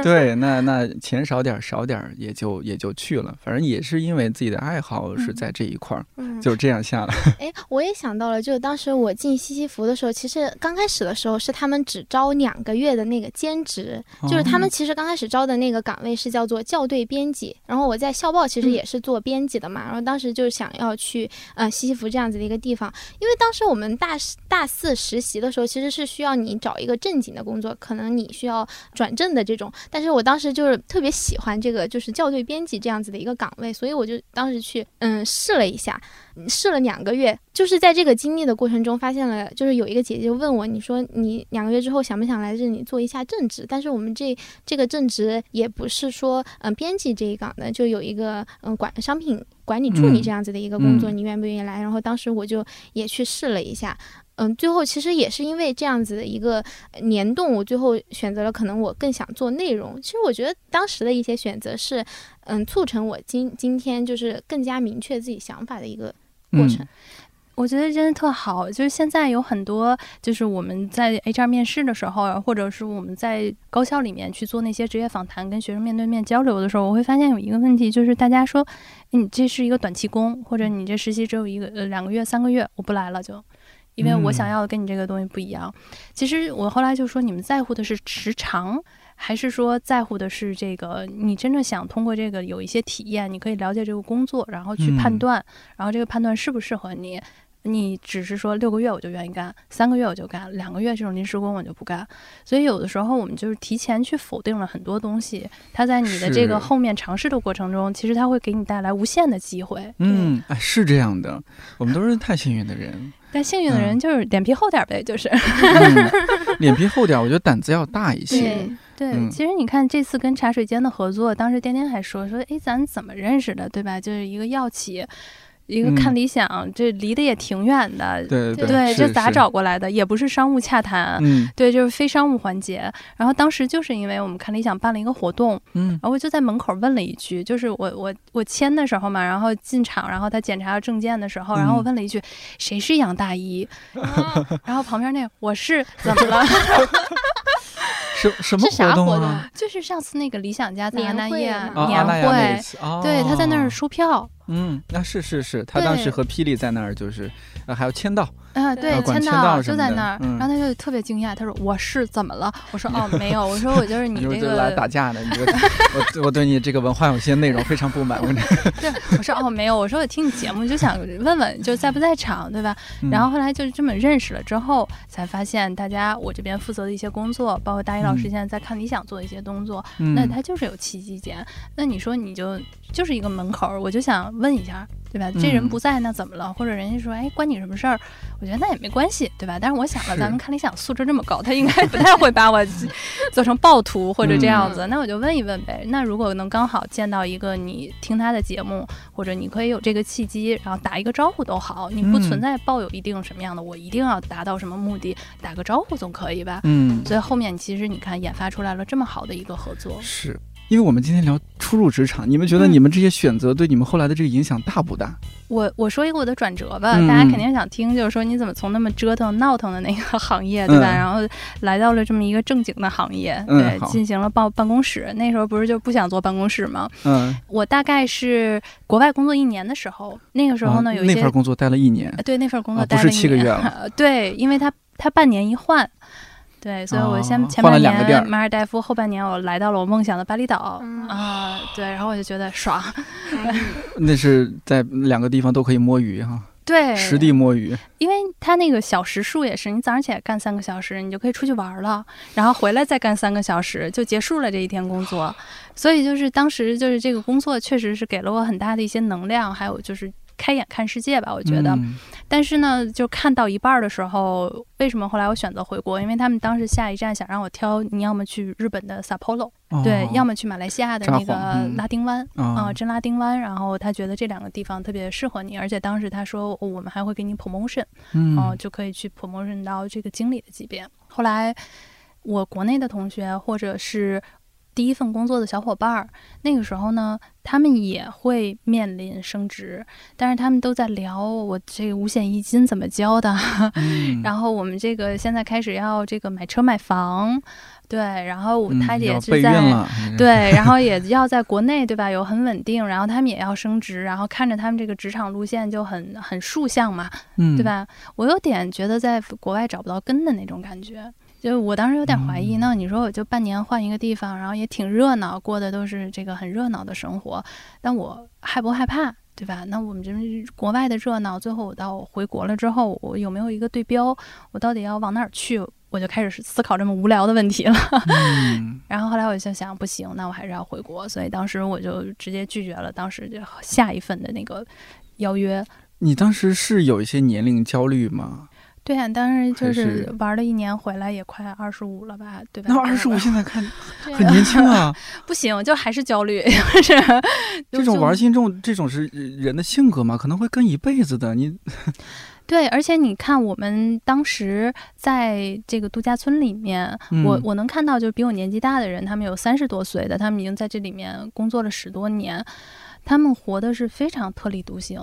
对，那那钱少点少点也就也就去了，反正也是因为自己的爱好是在这一块儿，就这样下来。哎，我也想到了，就当时我进西西弗的时候，其实刚开始的时候是他们只招。招两个月的那个兼职，就是他们其实刚开始招的那个岗位是叫做校对编辑。然后我在校报其实也是做编辑的嘛。然后当时就想要去呃西西弗这样子的一个地方，因为当时我们大大四实习的时候，其实是需要你找一个正经的工作，可能你需要转正的这种。但是我当时就是特别喜欢这个就是校对编辑这样子的一个岗位，所以我就当时去嗯试了一下，试了两个月。就是在这个经历的过程中，发现了，就是有一个姐姐问我，你说你两个月之后想不想来这里做一下正职？但是我们这这个正职也不是说嗯编辑这一岗的，就有一个嗯管商品管理助理这样子的一个工作，你愿不愿意来？然后当时我就也去试了一下，嗯，最后其实也是因为这样子的一个联动，我最后选择了可能我更想做内容。其实我觉得当时的一些选择是嗯促成我今今天就是更加明确自己想法的一个过程。我觉得真的特好，就是现在有很多，就是我们在 HR 面试的时候，或者是我们在高校里面去做那些职业访谈，跟学生面对面交流的时候，我会发现有一个问题，就是大家说，你这是一个短期工，或者你这实习只有一个呃两个月、三个月，我不来了就，因为我想要的跟你这个东西不一样。其实我后来就说，你们在乎的是时长，还是说在乎的是这个你真正想通过这个有一些体验，你可以了解这个工作，然后去判断，然后这个判断适不适合你。你只是说六个月我就愿意干，三个月我就干，两个月这种临时工我就不干。所以有的时候我们就是提前去否定了很多东西，它在你的这个后面尝试的过程中，其实它会给你带来无限的机会。嗯，哎，是这样的，我们都是太幸运的人。但幸运的人就是脸皮厚点呗，就是。脸皮厚点，我觉得胆子要大一些。对，其实你看这次跟茶水间的合作，当时颠颠还说说，哎，咱怎么认识的，对吧？就是一个药企。一个看理想，这离得也挺远的，对对，这咋找过来的？也不是商务洽谈，嗯，对，就是非商务环节。然后当时就是因为我们看理想办了一个活动，嗯，然后我就在门口问了一句，就是我我我签的时候嘛，然后进场，然后他检查证件的时候，然后我问了一句，谁是杨大一？<laughs> 然后旁边那我是怎么了？<laughs> 什什么活动啊？就是上次那个理想家在年大业年会，对，他在那儿收票。嗯，那是是是，他当时和霹雳在那儿，就是呃还要签到。啊，对，签到就在那儿，然后他就特别惊讶，他说：“我是怎么了？”我说：<laughs> “哦，没有，我说我就是你这个来打架的，你这个我我对你这个文化有些内容非常不满。<laughs> ”我对，我说：“哦，没有，我说我听你节目就想问问，就在不在场，对吧？”然后后来就是这么认识了之后，才发现大家我这边负责的一些工作，包括大一老师现在在看理想做的一些工作，那他就是有契机点。那你说你就就是一个门口，我就想问一下。对吧？这人不在，那怎么了？或者人家说，哎，关你什么事儿？我觉得那也没关系，对吧？但是我想了，咱们看理想素质这么高，他应该不太会把我 <laughs> 做成暴徒或者这样子。那我就问一问呗。那如果能刚好见到一个你听他的节目，或者你可以有这个契机，然后打一个招呼都好，你不存在抱有一定什么样的，我一定要达到什么目的，打个招呼总可以吧？嗯。所以后面其实你看，研发出来了这么好的一个合作。是。因为我们今天聊初入职场，你们觉得你们这些选择对你们后来的这个影响大不大？我我说一个我的转折吧，大家肯定想听，就是说你怎么从那么折腾闹腾的那个行业，对吧？然后来到了这么一个正经的行业，对，进行了办办公室。那时候不是就不想做办公室吗？嗯，我大概是国外工作一年的时候，那个时候呢，有一些那份工作待了一年，对，那份工作不是七个月了，<laughs> 对，因为他他半年一换。对，所以我先前半年马尔代夫，后半年我来到了我梦想的巴厘岛啊。对，然后我就觉得爽。<laughs> 那是在两个地方都可以摸鱼哈。对，实地摸鱼。因为它那个小时数也是，你早上起来干三个小时，你就可以出去玩了，然后回来再干三个小时，就结束了这一天工作。所以就是当时就是这个工作确实是给了我很大的一些能量，还有就是。开眼看世界吧，我觉得。但是呢，就看到一半的时候，为什么后来我选择回国？因为他们当时下一站想让我挑，你要么去日本的 Sapporo，对，要么去马来西亚的那个拉丁湾啊，真拉丁湾。然后他觉得这两个地方特别适合你，而且当时他说我们还会给你 promotion，嗯，就可以去 promotion 到这个经理的级别。后来我国内的同学或者是。第一份工作的小伙伴儿，那个时候呢，他们也会面临升职，但是他们都在聊我这个五险一金怎么交的，<laughs> 然后我们这个现在开始要这个买车买房，对，然后他也是在对，<laughs> 然后也要在国内对吧，有很稳定，然后他们也要升职，然后看着他们这个职场路线就很很竖向嘛，对吧？我有点觉得在国外找不到根的那种感觉。就我当时有点怀疑，那你说我就半年换一个地方，然后也挺热闹，过的都是这个很热闹的生活，但我害不害怕，对吧？那我们这国外的热闹，最后我到回国了之后，我有没有一个对标？我到底要往哪儿去？我就开始思考这么无聊的问题了。<laughs> 然后后来我就想，不行，那我还是要回国，所以当时我就直接拒绝了当时就下一份的那个邀约。你当时是有一些年龄焦虑吗？对啊，当时就是是玩了一年回来也快二十五了吧，对吧？那二十五现在看很年轻啊，<laughs> 不行，就还是焦虑，<laughs> 就是这种玩心重，这种是人的性格嘛，可能会跟一辈子的。你 <laughs> 对，而且你看，我们当时在这个度假村里面，我嗯我能看到，就是比我年纪大的人，他们有三十多岁的，他们已经在这里面工作了十多年，他们活的是非常特立独行。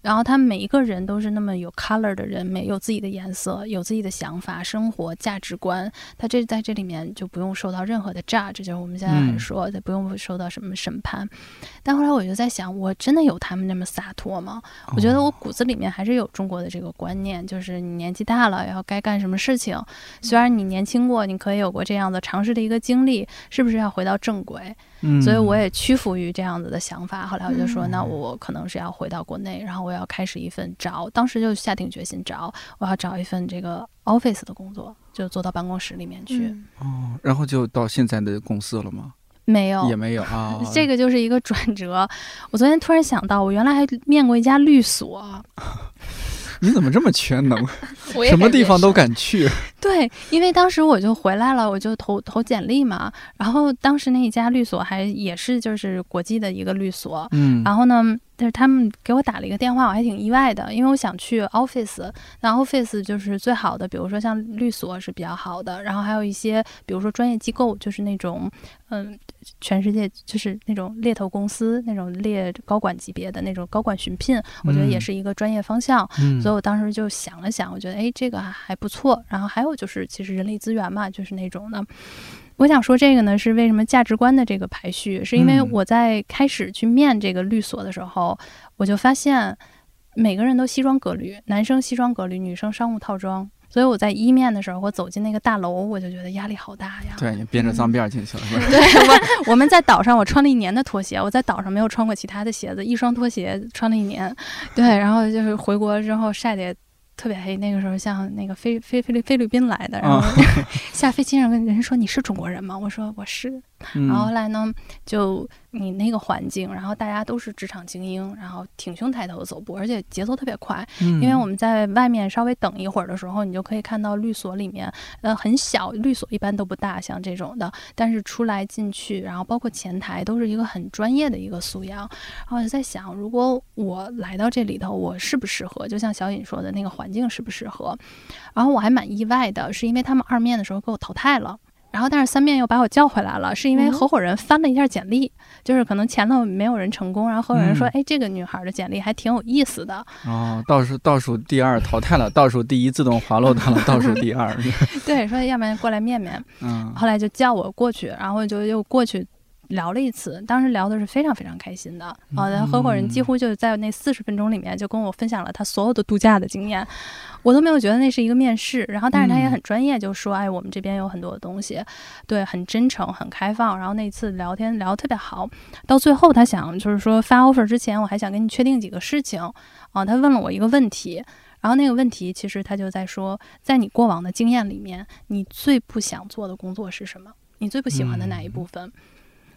然后他们每一个人都是那么有 color 的人，没有自己的颜色，有自己的想法、生活价值观。他这在这里面就不用受到任何的 judge，就是我们现在说的，不用受到什么审判。但后来我就在想，我真的有他们那么洒脱吗？我觉得我哦骨子里面还是有中国的这个观念，就是你年纪大了，然后该干什么事情。虽然你年轻过，你可以有过这样的尝试的一个经历，是不是要回到正轨？嗯，所以我也屈服于这样子的想法。后来我就说，嗯那我可能是要回到国内，然后我要开始一份找，当时就下定决心找，我要找一份这个 office 的工作，就坐到办公室里面去。嗯哦，然后就到现在的公司了吗？没有也，没有啊。<laughs> 这个就是一个转折。我昨天突然想到，我原来还面过一家律所。你怎么这么全能？<laughs> 我也什么地方都敢去？<laughs> 对，因为当时我就回来了，我就投投简历嘛。然后当时那一家律所还也是就是国际的一个律所。嗯，然后呢，但是他们给我打了一个电话，我还挺意外的，因为我想去 office，那 office 就是最好的，比如说像律所是比较好的，然后还有一些比如说专业机构，就是那种嗯，全世界就是那种猎头公司那种猎高管级别的那种高管寻聘，我觉得也嗯是一个专业方向。嗯所以我当时就想了想，我觉得哎，这个还还不错。然后还有就是，其实人力资源嘛，就是那种的。我想说这个呢，是为什么价值观的这个排序，是因为嗯我在开始去面这个律所的时候，我就发现每个人都西装革履，男生西装革履，女生商务套装。所以我在一面的时候，我走进那个大楼，我就觉得压力好大呀。对你编着脏辫儿进去了，是吧？<laughs> 对我，我们在岛上，我穿了一年的拖鞋，我在岛上没有穿过其他的鞋子，一双拖鞋穿了一年。<laughs> 对，然后就是回国之后晒得也特别黑，那个时候像那个菲菲菲律菲律宾来的，然后 <laughs> 下飞机上跟人说你是中国人吗？我说我是。然后来呢，就你那个环境，然后大家都是职场精英，然后挺胸抬头走步，而且节奏特别快。嗯，因为我们在外面稍微等一会儿的时候，你就可以看到律所里面，呃，很小，律所一般都不大，像这种的，但是出来进去，然后包括前台都是一个很专业的一个素养。然后我就在想，如果我来到这里头，我适不适合？就像小尹说的那个环境适不适合？然后我还蛮意外的，是因为他们二面的时候给我淘汰了。然后，但是三面又把我叫回来了，是因为嗯合伙人翻了一下简历，就是可能前头没有人成功，然后合伙人说：“嗯哎，这个女孩的简历还挺有意思的。”哦，倒数倒数第二淘汰了，倒数第一自动滑落到了 <laughs> 倒数第二。<laughs> 对，说要不然过来面面。嗯后来就叫我过去，然后就又过去聊了一次。当时聊的是非常非常开心的啊，然后合伙人几乎就在那四十分钟里面就跟我分享了他所有的度假的经验，我都没有觉得那是一个面试。然后，但是他也很专业，就说哎，我们这边有很多的东西，对，很真诚，很开放。然后那次聊天聊得特别好，到最后他想就是说发 offer 之前，我还想跟你确定几个事情啊。他问了我一个问题。然后那个问题，其实他就在说，在你过往的经验里面，你最不想做的工作是什么？你最不喜欢的哪一部分？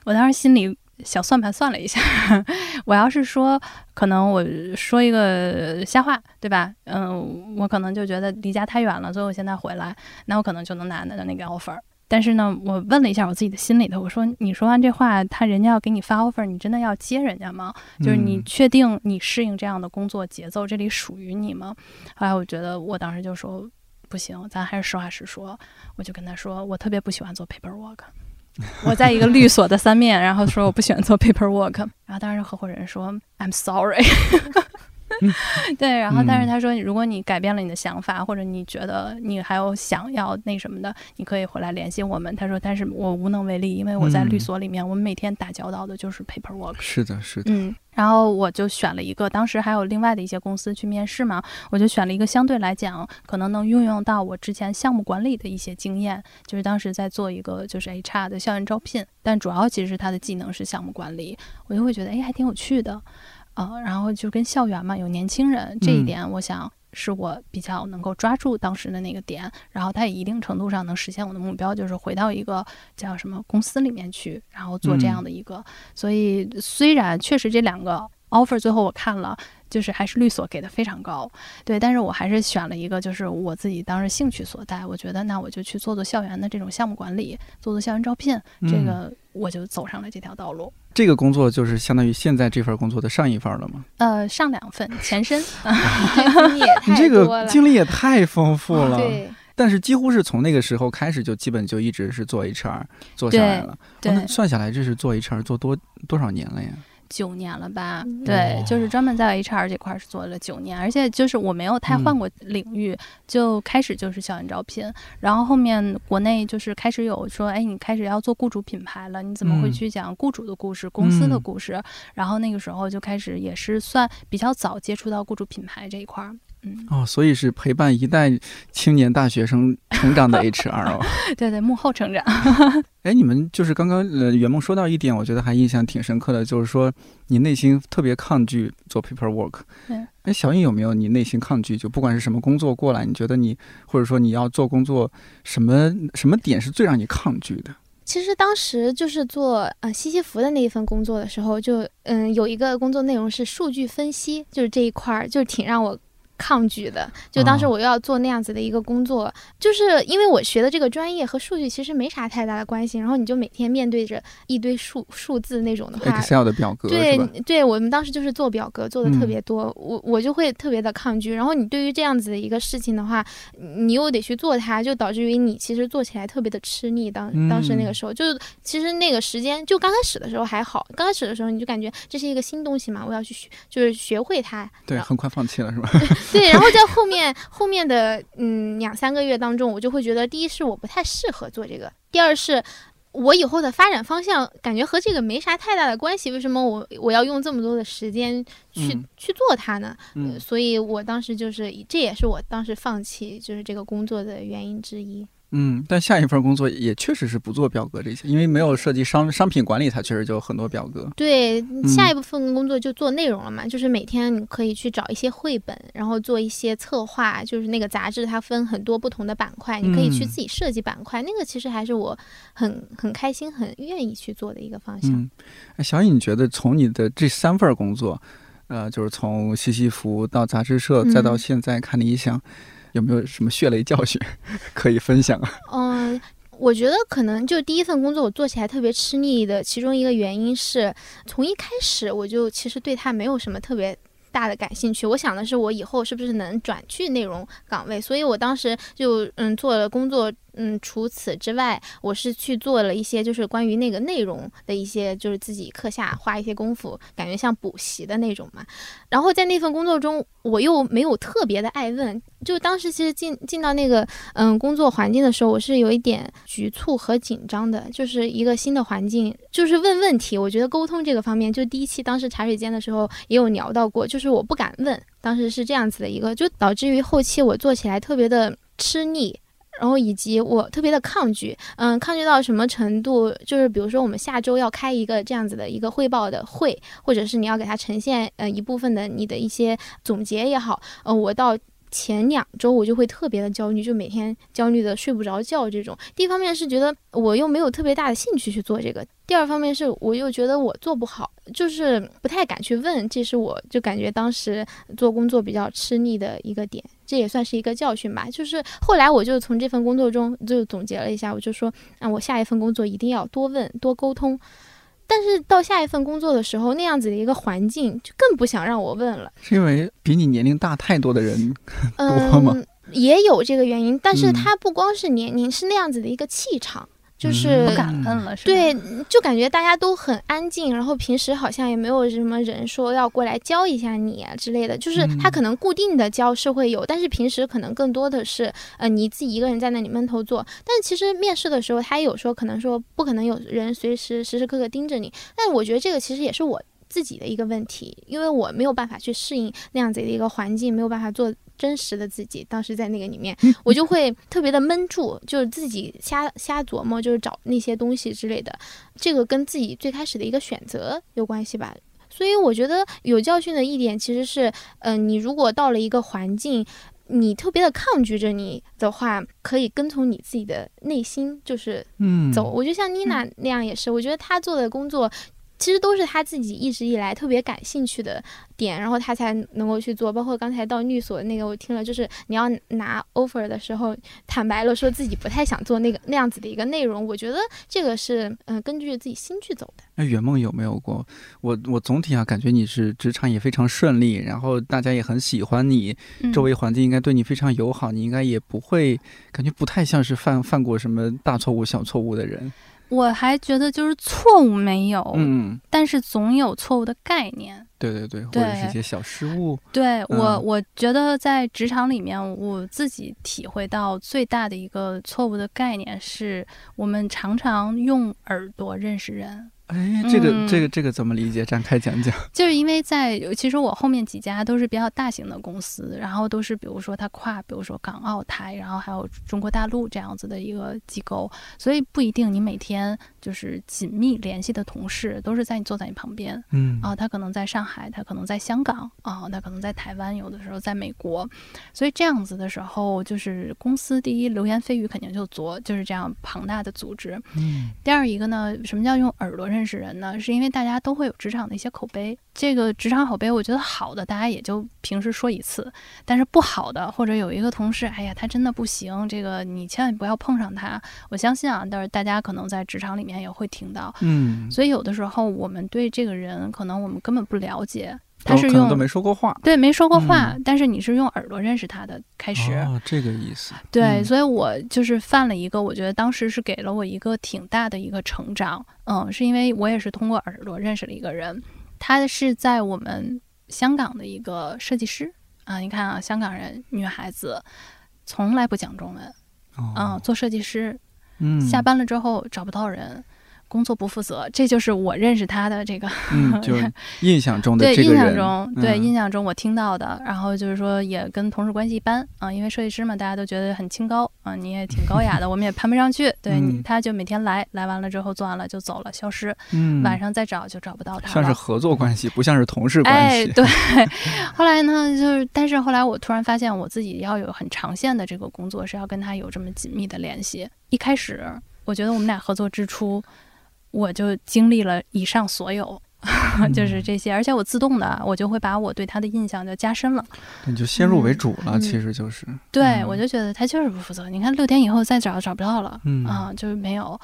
我当时心里小算盘算了一下，<laughs> 我要是说，可能我说一个瞎话，对吧？嗯，我可能就觉得离家太远了，所以我现在回来，那我可能就能拿的那个 offer。但是呢，我问了一下我自己的心里头，我说：“你说完这话，他人家要给你发 offer，你真的要接人家吗？就是你嗯确定你适应这样的工作节奏，这里属于你吗？”后来我觉得，我当时就说：“不行，咱还是实话实说。”我就跟他说：“我特别不喜欢做 paperwork。” <laughs> 我在一个律所的三面，然后说我不喜欢做 paperwork，然后当时合伙人说 I'm sorry，<laughs> 对，然后但是他说如果你改变了你的想法，或者你觉得你还有想要那什么的，你可以回来联系我们。他说，但是我无能为力，因为我在律所里面，我们每天打交道的就是 paperwork。是的，是的，嗯，然后我就选了一个，当时还有另外的一些公司去面试嘛，我就选了一个相对来讲可能能运用到我之前项目管理的一些经验，就是当时在做一个就是 HR 的校园招聘，但主要其实他的技能是项目管理，我就会觉得哎还挺有趣的，呃，然后就跟校园嘛有年轻人这一嗯点，我想。是我比较能够抓住当时的那个点，然后它也一定程度上能实现我的目标，就是回到一个叫什么公司里面去，然后做这样的一个。所以虽然确实这两个 offer 最后我看了，就是还是律所给的非常高，对，但是我还是选了一个就是我自己当时兴趣所在，我觉得那我就去做做校园的这种项目管理，做做校园招聘，这个我就走上了这条道路。这个工作就是相当于现在这份工作的上一份了吗？呃，上两份，前身。<laughs> 你这个经历也太丰富了。对。但是几乎是从那个时候开始，就基本就一直是做 HR 做下来了。对，那算下来这是做 HR 做多多少年了呀？九年了吧？对，就是专门在 HR 这块是做了九年，而且就是我没有太换过领域，就开始就是校园招聘，然后后面国内就是开始有说，哎，你开始要做雇主品牌了，你怎么会去讲雇主的故事、公司的故事？然后那个时候就开始也是算比较早接触到雇主品牌这一块儿。嗯哦，所以是陪伴一代青年大学生 <laughs> 成长的 HR 哦。<laughs> 对对，幕后成长。<laughs> 哎，你们就是刚刚呃，圆梦说到一点，我觉得还印象挺深刻的，就是说你内心特别抗拒做 paperwork。对。哎，小颖有没有你内心抗拒？就不管是什么工作过来，你觉得你或者说你要做工作，什么什么点是最让你抗拒的？其实当时就是做呃西西弗的那一份工作的时候，就嗯有一个工作内容是数据分析，就是这一块儿就挺让我。抗拒的，就当时我又要做那样子的一个工作，就是因为我学的这个专业和数据其实没啥太大的关系，然后你就每天面对着一堆数数字那种的话，Excel 的表格，对对，我们当时就是做表格做的特别多，我我就会特别的抗拒。然后你对于这样子的一个事情的话，你又得去做它，就导致于你其实做起来特别的吃力。当当时那个时候，就其实那个时间就刚开始的时候还好，刚开始的时候你就感觉这是一个新东西嘛，我要去学，就是学会它。对，很快放弃了是吧？<laughs> 对，然后在后面后面的嗯两三个月当中，我就会觉得，第一是我不太适合做这个，第二是我以后的发展方向感觉和这个没啥太大的关系。为什么我我要用这么多的时间去去做它呢？嗯，所以我当时就是这也是我当时放弃就是这个工作的原因之一。嗯，但下一份工作也确实是不做表格这些，因为没有涉及商商品管理，它确实就很多表格。对，下一部分工作就做内容了嘛，就是每天你可以去找一些绘本，然后做一些策划，就是那个杂志它分很多不同的板块，你可以去自己设计板块，那个其实还是我很很开心、很愿意去做的一个方向。嗯，小颖，你觉得从你的这三份工作，呃，就是从西西弗到杂志社，再到现在看理想。有没有什么血泪教训 <laughs> 可以分享啊？嗯，我觉得可能就第一份工作我做起来特别吃力的，其中一个原因是从一开始我就其实对他没有什么特别大的感兴趣。我想的是我以后是不是能转去内容岗位，所以我当时就嗯做了工作。嗯，除此之外，我是去做了一些就是关于那个内容的一些，就是自己课下花一些功夫，感觉像补习的那种嘛。然后在那份工作中，我又没有特别的爱问，就当时其实进进到那个嗯工作环境的时候，我是有一点局促和紧张的，就是一个新的环境，就是问问题。我觉得沟通这个方面，就第一期当时茶水间的时候也有聊到过，就是我不敢问，当时是这样子的一个，就导致于后期我做起来特别的吃力。然后以及我特别的抗拒，嗯，抗拒到什么程度？就是比如说我们下周要开一个这样子的一个汇报的会，或者是你要给他呈现呃一部分的你的一些总结也好，呃，我到。前两周我就会特别的焦虑，就每天焦虑的睡不着觉。这种第一方面是觉得我又没有特别大的兴趣去做这个，第二方面是我又觉得我做不好，就是不太敢去问。这是我就感觉当时做工作比较吃力的一个点，这也算是一个教训吧。就是后来我就从这份工作中就总结了一下，我就说，啊，我下一份工作一定要多问多沟通。但是到下一份工作的时候，那样子的一个环境就更不想让我问了。是因为比你年龄大太多的人 <laughs> 多吗？也有这个原因，但是他不光是年龄，是那样子的一个气场。就是不敢问了，对，就感觉大家都很安静，然后平时好像也没有什么人说要过来教一下你啊之类的。就是他可能固定的教是会有，但是平时可能更多的是呃你自己一个人在那里闷头做。但其实面试的时候他也有说，可能说不可能有人随时时时刻刻盯着你。但我觉得这个其实也是我自己的一个问题，因为我没有办法去适应那样子的一个环境，没有办法做。真实的自己，当时在那个里面，我就会特别的闷住，就是自己瞎瞎琢磨，就是找那些东西之类的。这个跟自己最开始的一个选择有关系吧。所以我觉得有教训的一点其实是，嗯，你如果到了一个环境，你特别的抗拒着你的话，可以跟从你自己的内心，就是嗯走。我就像妮娜那样也是，我觉得她做的工作。其实都是他自己一直以来特别感兴趣的点，然后他才能够去做。包括刚才到律所那个，我听了，就是你要拿 offer 的时候，坦白了说自己不太想做那个那样子的一个内容。我觉得这个是嗯，根据自己心去走的。那圆梦有没有过？我我总体啊，感觉你是职场也非常顺利，然后大家也很喜欢你，周围环境应该对你非常友好，你应该也不会感觉不太像是犯犯过什么大错误、小错误的人。我还觉得就是错误没有，嗯，但是总有错误的概念。对对对，或者是一些小失误。对我，我觉得在职场里面，我自己体会到最大的一个错误的概念是，我们常常用耳朵认识人。哎，这个这个这个怎么理解？展开讲讲。<laughs> 就是因为在其实我后面几家都是比较大型的公司，然后都是比如说它跨，比如说港澳台，然后还有中国大陆这样子的一个机构，所以不一定你每天就是紧密联系的同事都是在你坐在你旁边，嗯啊，他可能在上海，他可能在香港啊，他可能在台湾，有的时候在美国，所以这样子的时候，就是公司第一流言蜚语肯定就多，就是这样庞大的组织。嗯，第二一个呢，什么叫用耳朵认？认识人呢，是因为大家都会有职场的一些口碑。这个职场口碑，我觉得好的，大家也就平时说一次；但是不好的，或者有一个同事，哎呀，他真的不行，这个你千万不要碰上他。我相信啊，但是大家可能在职场里面也会听到。嗯，所以有的时候我们对这个人，可能我们根本不了解。他是用都没说过话，对，没说过话，但是你是用耳朵认识他的开始，哦，这个意思。对，所以我就是犯了一个，我觉得当时是给了我一个挺大的一个成长，嗯，是因为我也是通过耳朵认识了一个人，他是在我们香港的一个设计师啊，你看啊，香港人女孩子从来不讲中文，嗯，做设计师，嗯，下班了之后找不到人。工作不负责，这就是我认识他的这个，嗯，<laughs> 就印象中的对印象中，对印象中我听到的，然后就是说也跟同事关系一般啊，因为设计师嘛，大家都觉得很清高啊，你也挺高雅的，<laughs> 我们也攀不上去。对，他就每天来，来完了之后做完了就走了，消失。嗯，晚上再找就找不到他了。像是合作关系，不像是同事关系。哎，对。<laughs> 后来呢，就是但是后来我突然发现，我自己要有很长线的这个工作是要跟他有这么紧密的联系。一开始我觉得我们俩合作之初。我就经历了以上所有，<laughs> 就是这些，而且我自动的，我就会把我对他的印象就加深了。你就先入为主了，其实就是。对，我就觉得他就是不负责。你看六天以后再找找不到了，啊，就是没有。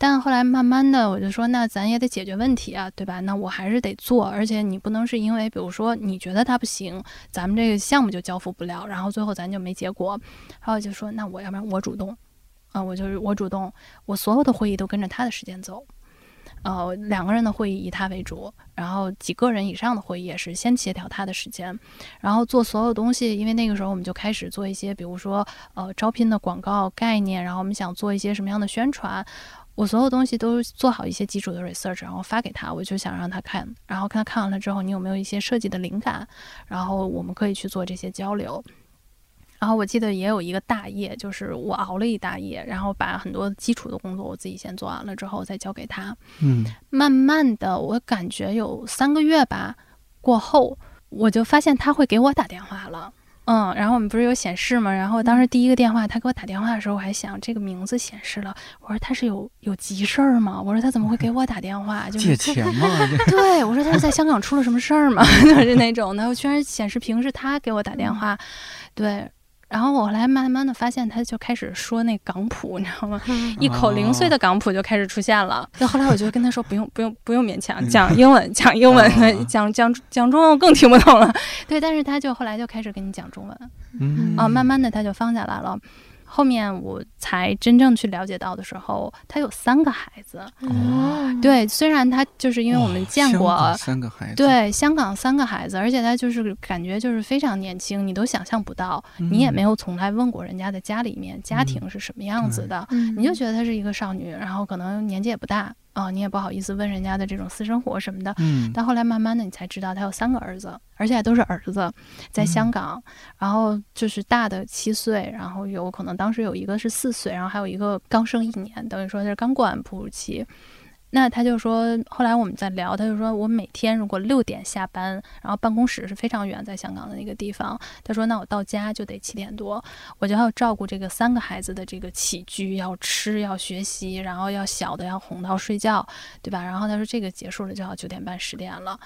但后来慢慢的，我就说，那咱也得解决问题啊，对吧？那我还是得做，而且你不能是因为，比如说你觉得他不行，咱们这个项目就交付不了，然后最后咱就没结果。然后就说，那我要不然我主动，啊，我就是我主动，我所有的会议都跟着他的时间走。呃，两个人的会议以他为主，然后几个人以上的会议也是先协调他的时间，然后做所有东西。因为那个时候我们就开始做一些，比如说呃招聘的广告概念，然后我们想做一些什么样的宣传，我所有东西都做好一些基础的 research，然后发给他，我就想让他看，然后看他看完了之后，你有没有一些设计的灵感，然后我们可以去做这些交流。然后我记得也有一个大夜，就是我熬了一大夜，然后把很多基础的工作我自己先做完了之后再交给他。嗯，慢慢的，我感觉有三个月吧过后，我就发现他会给我打电话了。嗯，然后我们不是有显示吗？然后当时第一个电话他给我打电话的时候，我还想这个名字显示了，我说他是有有急事儿吗？我说他怎么会给我打电话？借钱吗？对，我说他是在香港出了什么事儿吗？<laughs> 就是那种的，我居然显示屏是他给我打电话，对。然后我后来慢慢的发现，他就开始说那港普，你知道吗？<laughs> 一口零碎的港普就开始出现了。那后来我就跟他说，不用不用不用勉强，讲英文讲英文，讲 <laughs> 讲讲中文我更听不懂了。<laughs> 对，但是他就后来就开始跟你讲中文，啊，慢慢的他就放下来了。后面我才真正去了解到的时候，他有三个孩子。哦，对，虽然他就是因为我们见过三个孩子，对，香港三个孩子，而且他就是感觉就是非常年轻，你都想象不到，你也没有从来问过人家的家里面家庭是什么样子的，你就觉得她是一个少女，然后可能年纪也不大。哦，你也不好意思问人家的这种私生活什么的。嗯，但后来慢慢的，你才知道他有三个儿子，而且都是儿子，在香港。然后就是大的七岁，然后有可能当时有一个是四岁，然后还有一个刚生一年，等于说他是刚过完哺乳期。那他就说，后来我们在聊，他就说我每天如果六点下班，然后办公室是非常远，在香港的那个地方。他说，那我到家就得七点多，我就要照顾这个三个孩子的这个起居，要吃，要学习，然后要小的要哄到睡觉，对吧？然后他说这个结束了就要九点半十点了。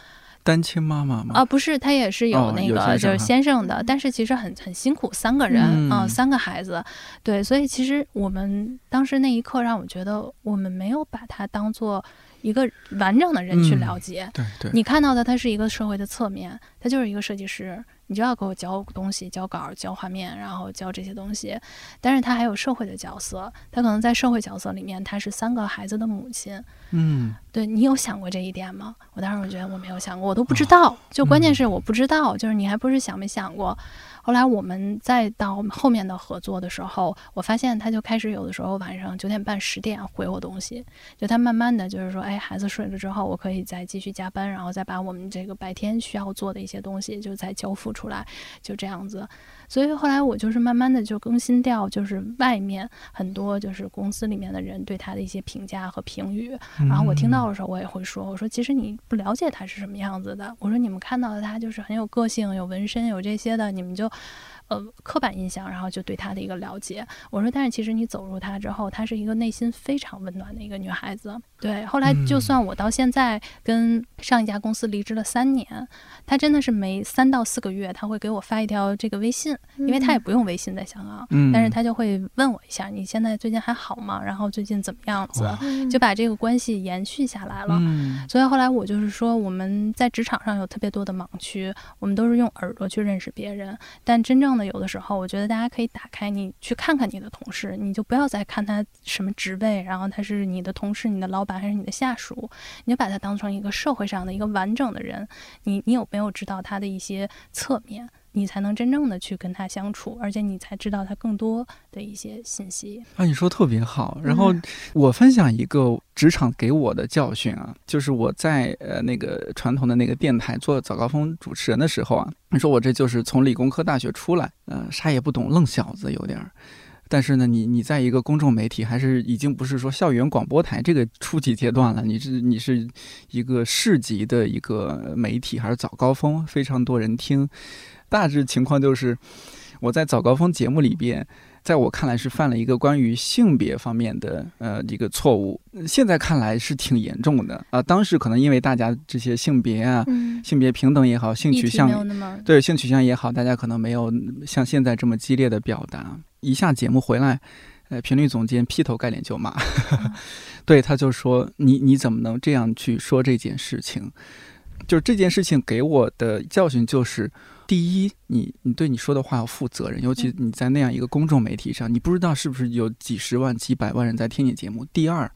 单亲妈妈吗？啊，不是，她也是有那个就是先生的，但是其实很很辛苦，三个人啊，三个孩子，对，所以其实我们当时那一刻让我觉得，我们没有把她当做一个完整的人去了解。对对，你看到的他是一个社会的侧面，他就是一个设计师。你就要给我交东西、交稿、交画面，然后交这些东西。但是他还有社会的角色，他可能在社会角色里面，他是三个孩子的母亲。嗯，对你有想过这一点吗？我当时我觉得我没有想过，我都不知道。就关键是我不知道，就是你还不是想没想过。后来我们再到后面的合作的时候，我发现他就开始有的时候晚上九点半、十点回我东西，就他慢慢的就是说，哎，孩子睡了之后，我可以再继续加班，然后再把我们这个白天需要做的一些东西就再交付出来，就这样子。所以后来我就是慢慢的就更新掉，就是外面很多就是公司里面的人对他的一些评价和评语，然后我听到的时候，我也会说，我说其实你不了解他是什么样子的，我说你们看到的他就是很有个性，有纹身，有这些的，你们就。呃，刻板印象，然后就对她的一个了解。我说，但是其实你走入她之后，她是一个内心非常温暖的一个女孩子。对，后来就算我到现在跟上一家公司离职了三年，他真的是每三到四个月，他会给我发一条这个微信，因为他也不用微信在香港，但是他就会问我一下，你现在最近还好吗？然后最近怎么样子？就把这个关系延续下来了。所以后来我就是说，我们在职场上有特别多的盲区，我们都是用耳朵去认识别人，但真正的。有的时候，我觉得大家可以打开你去看看你的同事，你就不要再看他什么职位，然后他是你的同事、你的老板还是你的下属，你就把他当成一个社会上的一个完整的人。你你有没有知道他的一些侧面？你才能真正的去跟他相处，而且你才知道他更多的一些信息啊！你说特别好。然后我分享一个职场给我的教训啊，就是我在呃那个传统的那个电台做早高峰主持人的时候啊，你说我这就是从理工科大学出来，呃，啥也不懂，愣小子有点儿。但是呢，你你在一个公众媒体，还是已经不是说校园广播台这个初级阶段了，你是你是一个市级的一个媒体，还是早高峰，非常多人听。大致情况就是，我在早高峰节目里边，在我看来是犯了一个关于性别方面的呃一个错误。现在看来是挺严重的啊。当时可能因为大家这些性别啊、性别平等也好，性取向对性取向也好，大家可能没有像现在这么激烈的表达。一下节目回来，呃，频率总监劈头盖脸就骂，<laughs> 对他就说：“你你怎么能这样去说这件事情？”就是这件事情给我的教训就是。第一，你你对你说的话要负责任，尤其你在那样一个公众媒体上，你不知道是不是有几十万、几百万人在听你节目。第二，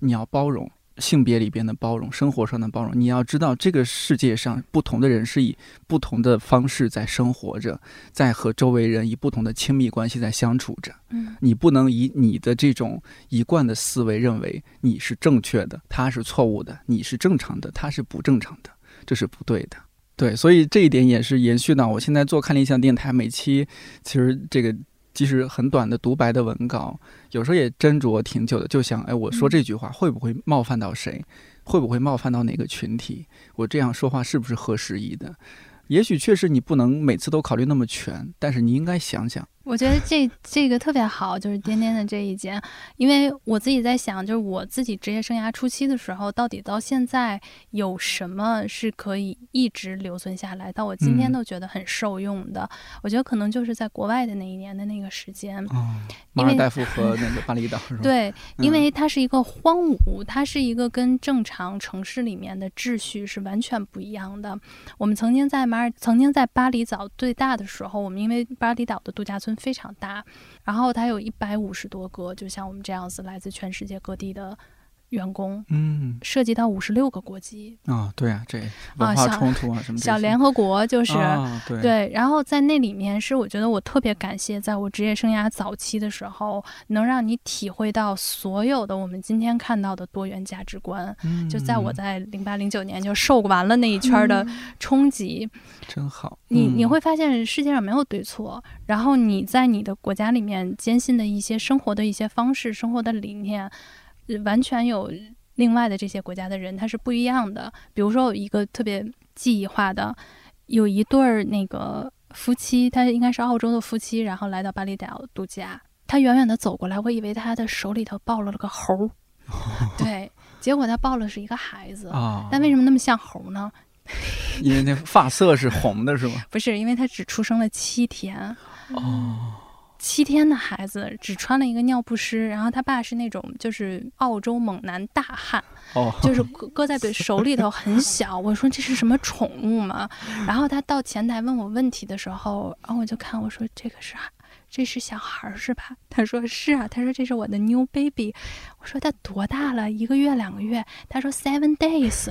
你要包容性别里边的包容，生活上的包容。你要知道，这个世界上不同的人是以不同的方式在生活着，在和周围人以不同的亲密关系在相处着。嗯，你不能以你的这种一贯的思维认为你是正确的，他是错误的；你是正常的，他是不正常的，这是不对的。对，所以这一点也是延续到我现在做看理想电台，每期其实这个即使很短的独白的文稿，有时候也斟酌挺久的，就想，哎，我说这句话会不会冒犯到谁？会不会冒犯到哪个群体？我这样说话是不是合时宜的？也许确实你不能每次都考虑那么全，但是你应该想想。我觉得这这个特别好，就是颠颠的这一件，因为我自己在想，就是我自己职业生涯初期的时候，到底到现在有什么是可以一直留存下来，到我今天都觉得很受用的。我觉得可能就是在国外的那一年的那个时间，马尔代夫和那个巴厘岛？<laughs> 对，因为它是一个荒芜，它是一个跟正常城市里面的秩序是完全不一样的。我们曾经在马尔，曾经在巴厘岛最大的时候，我们因为巴厘岛的度假村。非常大，然后它有一百五十多个，就像我们这样子，来自全世界各地的。员工，嗯，涉及到五十六个国籍啊，对啊，这文化冲突啊什么小联合国就是，对。对，然后在那里面是我觉得我特别感谢，在我职业生涯早期的时候，能让你体会到所有的我们今天看到的多元价值观，就在我在零八零九年就受完了那一圈的冲击，真好，你你会发现世界上没有对错，然后你在你的国家里面坚信的一些生活的一些方式、生活的理念。完全有另外的这些国家的人他是不一样的。比如说有一个特别记忆化的，有一对儿那个夫妻，他应该是澳洲的夫妻，然后来到巴厘岛度假。他远远的走过来，我以为他的手里头抱了了个猴儿，<laughs> 对，结果他抱了是一个孩子啊。但为什么那么像猴呢？<laughs> 因为那发色是红的，是吗？不是，因为他只出生了七天哦。七天的孩子只穿了一个尿不湿，然后他爸是那种就是澳洲猛男大汉，哦，就是搁搁在手里头很小。我说这是什么宠物吗？然后他到前台问我问题的时候，然后我就看我说这个是这是小孩是吧？<laughs> 他说是啊，他说这是我的 new baby。我说他多大了？一个月两个月？他说 seven days。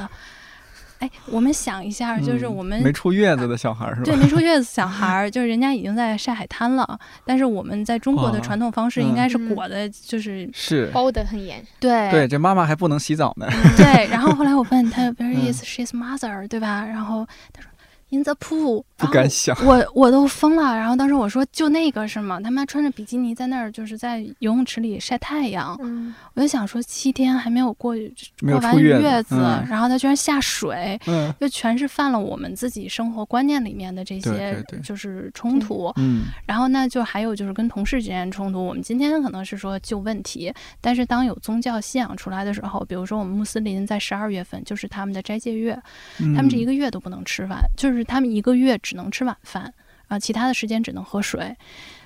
哎，我们想一下，就是我们没出月子的小孩是吧？对，没出月子小孩，就是人家已经在晒海滩了。但是我们在中国的传统方式应该是裹的，就是是包的很严。对对，这妈妈还不能洗澡呢。对，然后后来我问他，Where is she's mother？对吧？然后他说。In the pool，不敢想，我我都疯了。然后当时我说，就那个是吗？他妈穿着比基尼在那儿，就是在游泳池里晒太阳。嗯，我就想说，七天还没有过过完月子，然后他居然下水，嗯，就全是犯了我们自己生活观念里面的这些就是冲突。嗯，然后那就还有就是跟同事之间冲突。我们今天可能是说就问题，但是当有宗教信仰出来的时候，比如说我们穆斯林在十二月份就是他们的斋戒月，他们这一个月都不能吃饭，就是。他们一个月只能吃晚饭啊，其他的时间只能喝水，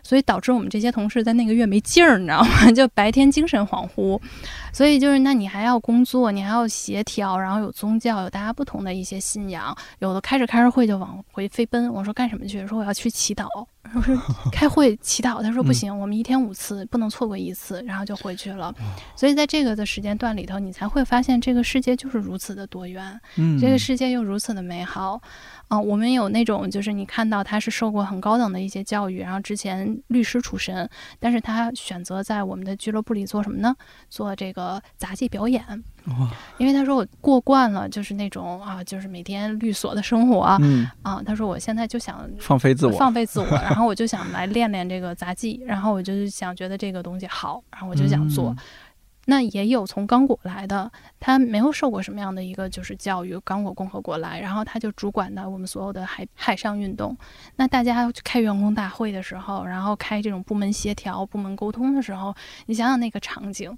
所以导致我们这些同事在那个月没劲儿，你知道吗？<laughs> 就白天精神恍惚，所以就是那你还要工作，你还要协调，然后有宗教，有大家不同的一些信仰，有的开着开着会就往回飞奔。我说干什么去？说我要去祈祷。<laughs> 我说开会祈祷。他说不行，我们一天五次，不能错过一次，然后就回去了。所以在这个的时间段里头，你才会发现这个世界就是如此的多元，这个世界又如此的美好。啊，我们有那种，就是你看到他是受过很高等的一些教育，然后之前律师出身，但是他选择在我们的俱乐部里做什么呢？做这个杂技表演。哇！因为他说我过惯了，就是那种啊，就是每天律所的生活。嗯。啊，他说我现在就想放飞自我，放飞自我，<laughs> 然后我就想来练练这个杂技，然后我就想觉得这个东西好，然后我就想做。那也有从刚果来的，他没有受过什么样的一个就是教育，刚果共和国来，然后他就主管的我们所有的海海上运动。那大家开员工大会的时候，然后开这种部门协调、部门沟通的时候，你想想那个场景，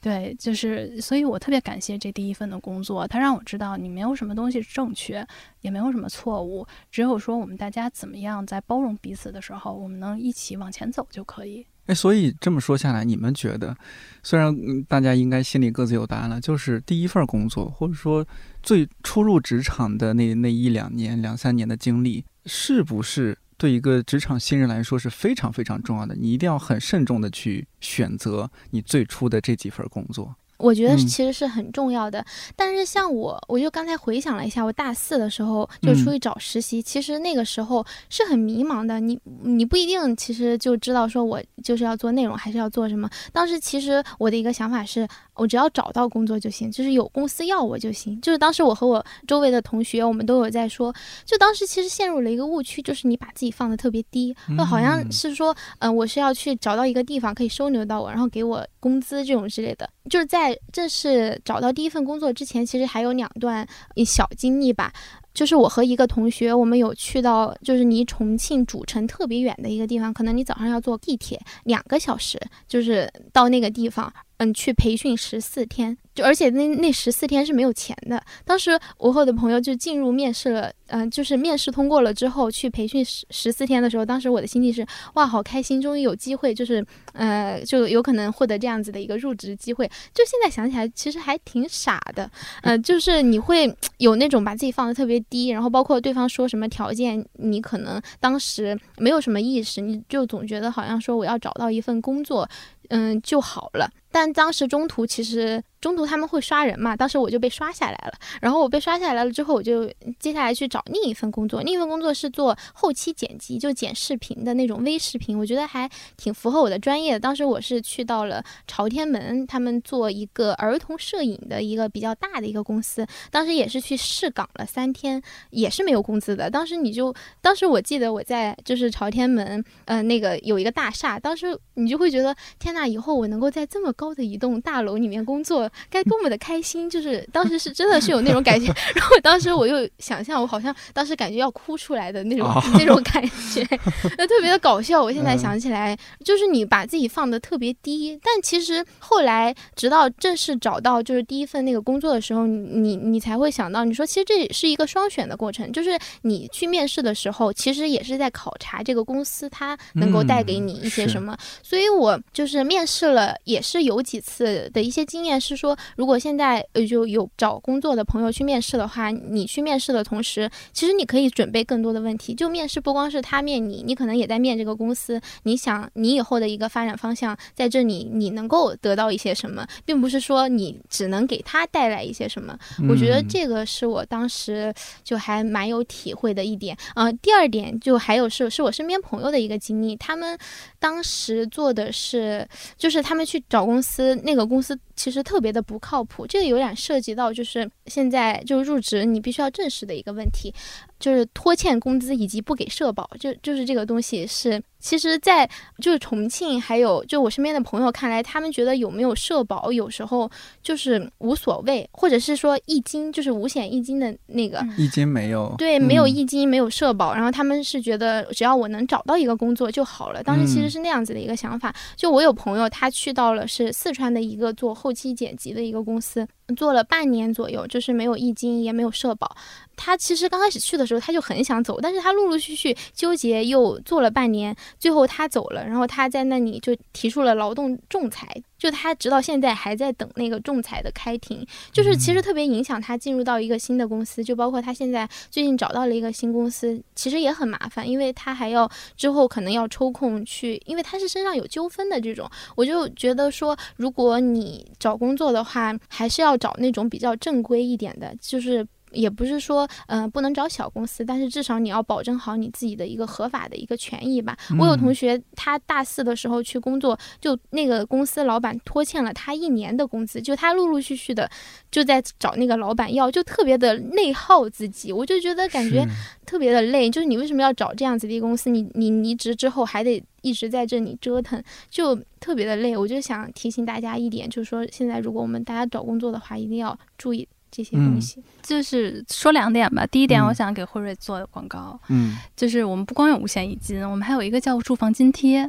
对，就是，所以我特别感谢这第一份的工作，他让我知道你没有什么东西正确，也没有什么错误，只有说我们大家怎么样在包容彼此的时候，我们能一起往前走就可以。哎，所以这么说下来，你们觉得，虽然大家应该心里各自有答案了，就是第一份工作，或者说最初入职场的那那一两年、两三年的经历，是不是对一个职场新人来说是非常非常重要的？你一定要很慎重的去选择你最初的这几份工作。我觉得其实是很重要的，但是像我，我就刚才回想了一下，我大四的时候就出去找实习，其实那个时候是很迷茫的。你你不一定其实就知道说我就是要做内容，还是要做什么。当时其实我的一个想法是，我只要找到工作就行，就是有公司要我就行。就是当时我和我周围的同学，我们都有在说，就当时其实陷入了一个误区，就是你把自己放的特别低，那好像是说，嗯，我是要去找到一个地方可以收留到我，然后给我工资这种之类的，就是在。正式找到第一份工作之前，其实还有两段小经历吧。就是我和一个同学，我们有去到就是离重庆主城特别远的一个地方，可能你早上要坐地铁两个小时，就是到那个地方。嗯，去培训十四天，就而且那那十四天是没有钱的。当时我和我的朋友就进入面试了，嗯，就是面试通过了之后去培训十十四天的时候，当时我的心里是哇，好开心，终于有机会，就是呃，就有可能获得这样子的一个入职机会。就现在想起来，其实还挺傻的，嗯，就是你会有那种把自己放的特别低，然后包括对方说什么条件，你可能当时没有什么意识，你就总觉得好像说我要找到一份工作。嗯，就好了。但当时中途其实中途他们会刷人嘛，当时我就被刷下来了。然后我被刷下来了之后，我就接下来去找另一份工作，另一份工作是做后期剪辑，就剪视频的那种微视频，我觉得还挺符合我的专业的。当时我是去到了朝天门，他们做一个儿童摄影的一个比较大的一个公司，当时也是去试岗了三天，也是没有工资的。当时你就，当时我记得我在就是朝天门，呃，那个有一个大厦，当时你就会觉得天呐，以后我能够在这么高的一栋大楼里面工作，该多么的开心！就是当时是真的是有那种感觉，<laughs> 然后当时我又想象我好像当时感觉要哭出来的那种那种感觉，<laughs> 那特别的搞笑。我现在想起来，就是你把自己放的特别低，但其实后来直到正式找到就是第一份那个工作的时候，你你才会想到，你说其实这也是一个双选的过程，就是你去面试的时候，其实也是在考察这个公司它能够带给你一些什么。所以我就是面试了，也是有几次的一些经验是说，如果现在呃就有找工作的朋友去面试的话，你去面试的同时，其实你可以准备更多的问题。就面试不光是他面你，你可能也在面这个公司。你想你以后的一个发展方向在这里，你能够得到一些什么，并不是说你只能给他带来一些什么。我觉得这个是我当时就还蛮有体会的一点。呃，第二点就还有是是我身边朋友的一个经历，他们当时做的是，就是他们去找公司，那个公司其实特别的不靠谱。这个有点涉及到就是现在就入职你必须要正视的一个问题。就是拖欠工资以及不给社保，就就是这个东西是，其实，在就是重庆，还有就我身边的朋友看来，他们觉得有没有社保有时候就是无所谓，或者是说一金就是五险一金的那个一金没有，对，没有一金没有社保，然后他们是觉得只要我能找到一个工作就好了。当时其实是那样子的一个想法。就我有朋友，他去到了是四川的一个做后期剪辑的一个公司。做了半年左右，就是没有一金，也没有社保。他其实刚开始去的时候，他就很想走，但是他陆陆续续纠结，又做了半年，最后他走了。然后他在那里就提出了劳动仲裁，就他直到现在还在等那个仲裁的开庭，就是其实特别影响他进入到一个新的公司。就包括他现在最近找到了一个新公司，其实也很麻烦，因为他还要之后可能要抽空去，因为他是身上有纠纷的这种。我就觉得说，如果你找工作的话，还是要。找那种比较正规一点的，就是也不是说，嗯，不能找小公司，但是至少你要保证好你自己的一个合法的一个权益吧。我有同学，他大四的时候去工作，就那个公司老板拖欠了他一年的工资，就他陆陆续续的就在找那个老板要，就特别的内耗自己。我就觉得感觉特别的累，就是你为什么要找这样子的公司？你你离职之后还得。一直在这里折腾，就特别的累。我就想提醒大家一点，就是说现在如果我们大家找工作的话，一定要注意这些东西。就是说两点吧。第一点，我想给辉瑞做广告。嗯，就是我们不光有五险一金，我们还有一个叫住房津贴。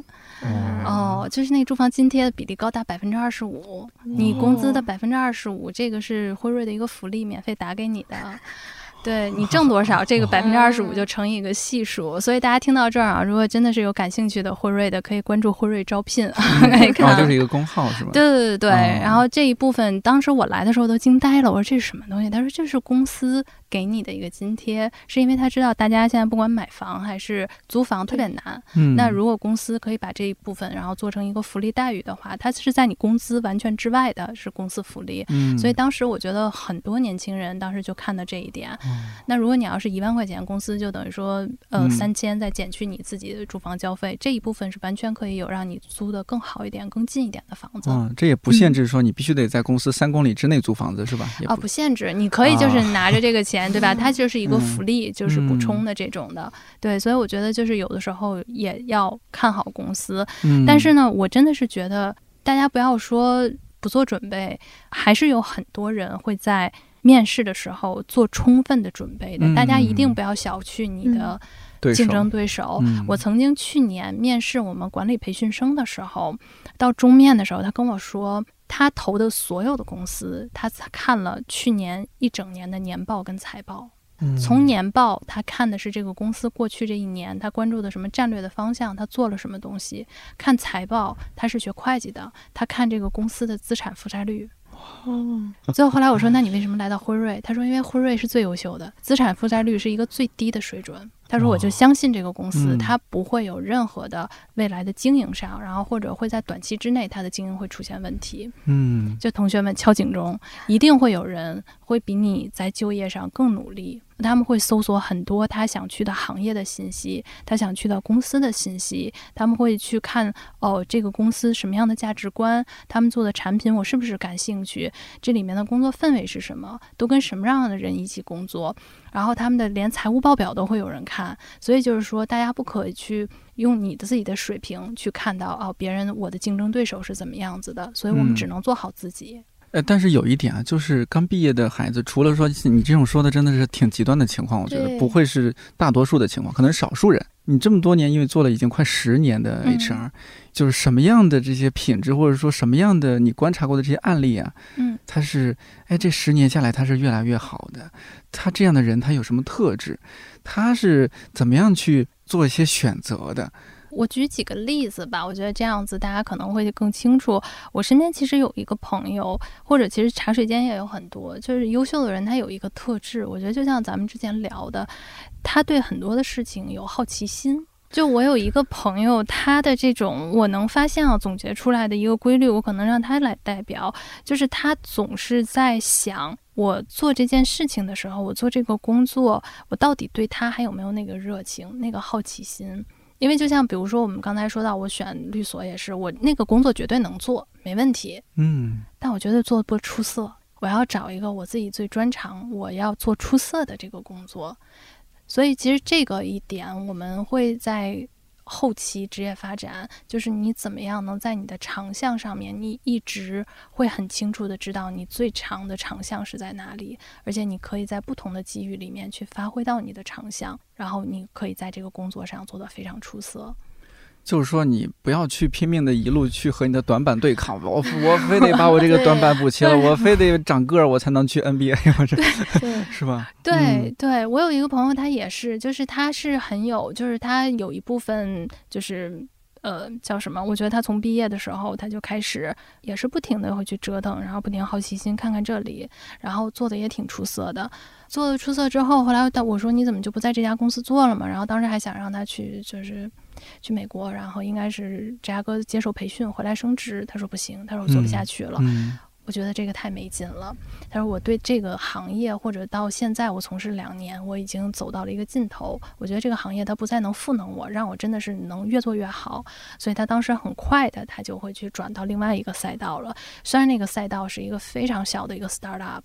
哦，就是那个住房津贴的比例高达百分之二十五，你工资的百分之二十五，这个是辉瑞的一个福利，免费打给你的。对你挣 <laughs> 多少，这个百分之二十五就乘以一个系数。所以大家听到这儿啊，如果真的是有感兴趣的辉瑞的，可以关注辉瑞招聘，<laughs> 可以看。就是一个公号是吧？对对对对。然后这一部分，当时我来的时候都惊呆了，我说这是什么东西？他说这是公司。给你的一个津贴，是因为他知道大家现在不管买房还是租房特别难。嗯，那如果公司可以把这一部分然后做成一个福利待遇的话，它是在你工资完全之外的，是公司福利。嗯，所以当时我觉得很多年轻人当时就看到这一点。那如果你要是一万块钱，公司就等于说呃三千再减去你自己的住房交费，这一部分是完全可以有让你租的更好一点、更近一点的房子。嗯，这也不限制说你必须得在公司三公里之内租房子是吧？哦，不限制，你可以就是拿着这个钱。对吧？它就是一个福利，就是补充的这种的。对，所以我觉得就是有的时候也要看好公司。但是呢，我真的是觉得大家不要说不做准备，还是有很多人会在面试的时候做充分的准备的。大家一定不要小觑你的竞争对手。我曾经去年面试我们管理培训生的时候，到中面的时候，他跟我说。他投的所有的公司，他看了去年一整年的年报跟财报。从年报，他看的是这个公司过去这一年他关注的什么战略的方向，他做了什么东西。看财报，他是学会计的，他看这个公司的资产负债率。哦。最后后来我说，那你为什么来到辉瑞？他说，因为辉瑞是最优秀的，资产负债率是一个最低的水准。他说：“我就相信这个公司，嗯它不会有任何的未来的经营上，然后或者会在短期之内它的经营会出现问题。嗯就同学们敲警钟，一定会有人会比你在就业上更努力。他们会搜索很多他想去的行业的信息，他想去的公司的信息，他们会去看哦，这个公司什么样的价值观，他们做的产品我是不是感兴趣，这里面的工作氛围是什么，都跟什么样的人一起工作，然后他们的连财务报表都会有人看，所以就是说，大家不可以去用你的自己的水平去看到哦，别人我的竞争对手是怎么样子的，所以我们嗯只能做好自己。呃，但是有一点啊，就是刚毕业的孩子，除了说你这种说的真的是挺极端的情况，我觉得不会是大多数的情况，可能少数人。你这么多年，因为做了已经快十年的嗯 HR，、就是什么样的这些品质，或者说什么样的你观察过的这些案例啊，嗯，他是哎这十年下来他是越来越好的，他这样的人他有什么特质？他是怎么样去做一些选择的？我举几个例子吧，我觉得这样子大家可能会更清楚。我身边其实有一个朋友，或者其实茶水间也有很多，就是优秀的人，他有一个特质，我觉得就像咱们之前聊的，他对很多的事情有好奇心。就我有一个朋友，他的这种我能发现啊，总结出来的一个规律，我可能让他来代表，就是他总是在想，我做这件事情的时候，我做这个工作，我到底对他还有没有那个热情、那个好奇心？因为就像比如说我们刚才说到，我选律所也是，我那个工作绝对能做，没问题，嗯但我觉得做的不出色。我要找一个我自己最专长，我要做出色的这个工作。所以其实这个一点，我们会在后期职业发展，就是你怎么样能在你的长项上面，你一直会很清楚的知道你最长的长项是在哪里，而且你可以在不同的机遇里面去发挥到你的长项，然后你可以在这个工作上做得非常出色。就是说，你不要去拼命的一路去和你的短板对抗，我 <laughs> 我非得把我这个短板补齐了，我非得长个儿，我才能去 NBA <laughs> 或者对，<laughs> 是吧？对、嗯对，我有一个朋友，他也是，就是他是很有，就是他有一部分就是呃叫什么？我觉得他从毕业的时候他就开始也是不停的会去折腾，然后不停好奇心看看这里，然后做的也挺出色的。做的出色之后，后来他我说你怎么就不在这家公司做了嘛？然后当时还想让他去就是去美国，然后应该是芝加哥接受培训回来升职。他说不行，他说我做不下去了。嗯我觉得这个太没劲了。他说我对这个行业或者到现在我从事两年，我已经走到了一个尽头。我觉得这个行业它不再能赋能我，让我真的是能越做越好。所以他当时很快的他就会去转到另外一个赛道了。虽然那个赛道是一个非常小的一个 startup。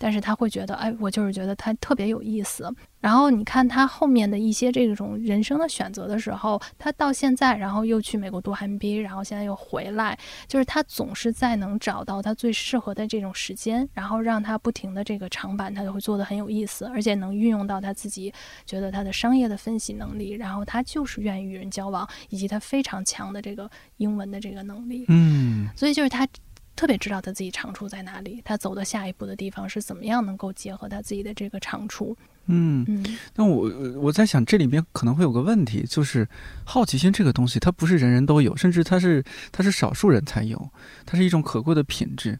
但是他会觉得，哎，我就是觉得它特别有意思。然后你看他后面的一些这种人生的选择的时候，他到现在，然后又去美国读 MBA，然后现在又回来，就是他总是在能找到他最适合的这种时间，然后让他不停的这个长板，他就会做的很有意思，而且能运用到他自己觉得他的商业的分析能力，然后他就是愿意与人交往，以及他非常强的这个英文的这个能力。嗯所以就是他特别知道他自己长处在哪里，他走的下一步的地方是怎么样能够结合他自己的这个长处。嗯。那，我我在想，这里面可能会有个问题，就是好奇心这个东西，它不是人人都有，甚至它是它是少数人才有，它是一种可贵的品质。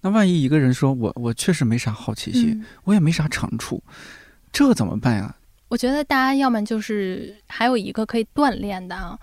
那万一一个人说我我确实没啥好奇心，嗯我也没啥长处，这怎么办呀？我觉得大家要么就是还有一个可以锻炼的啊，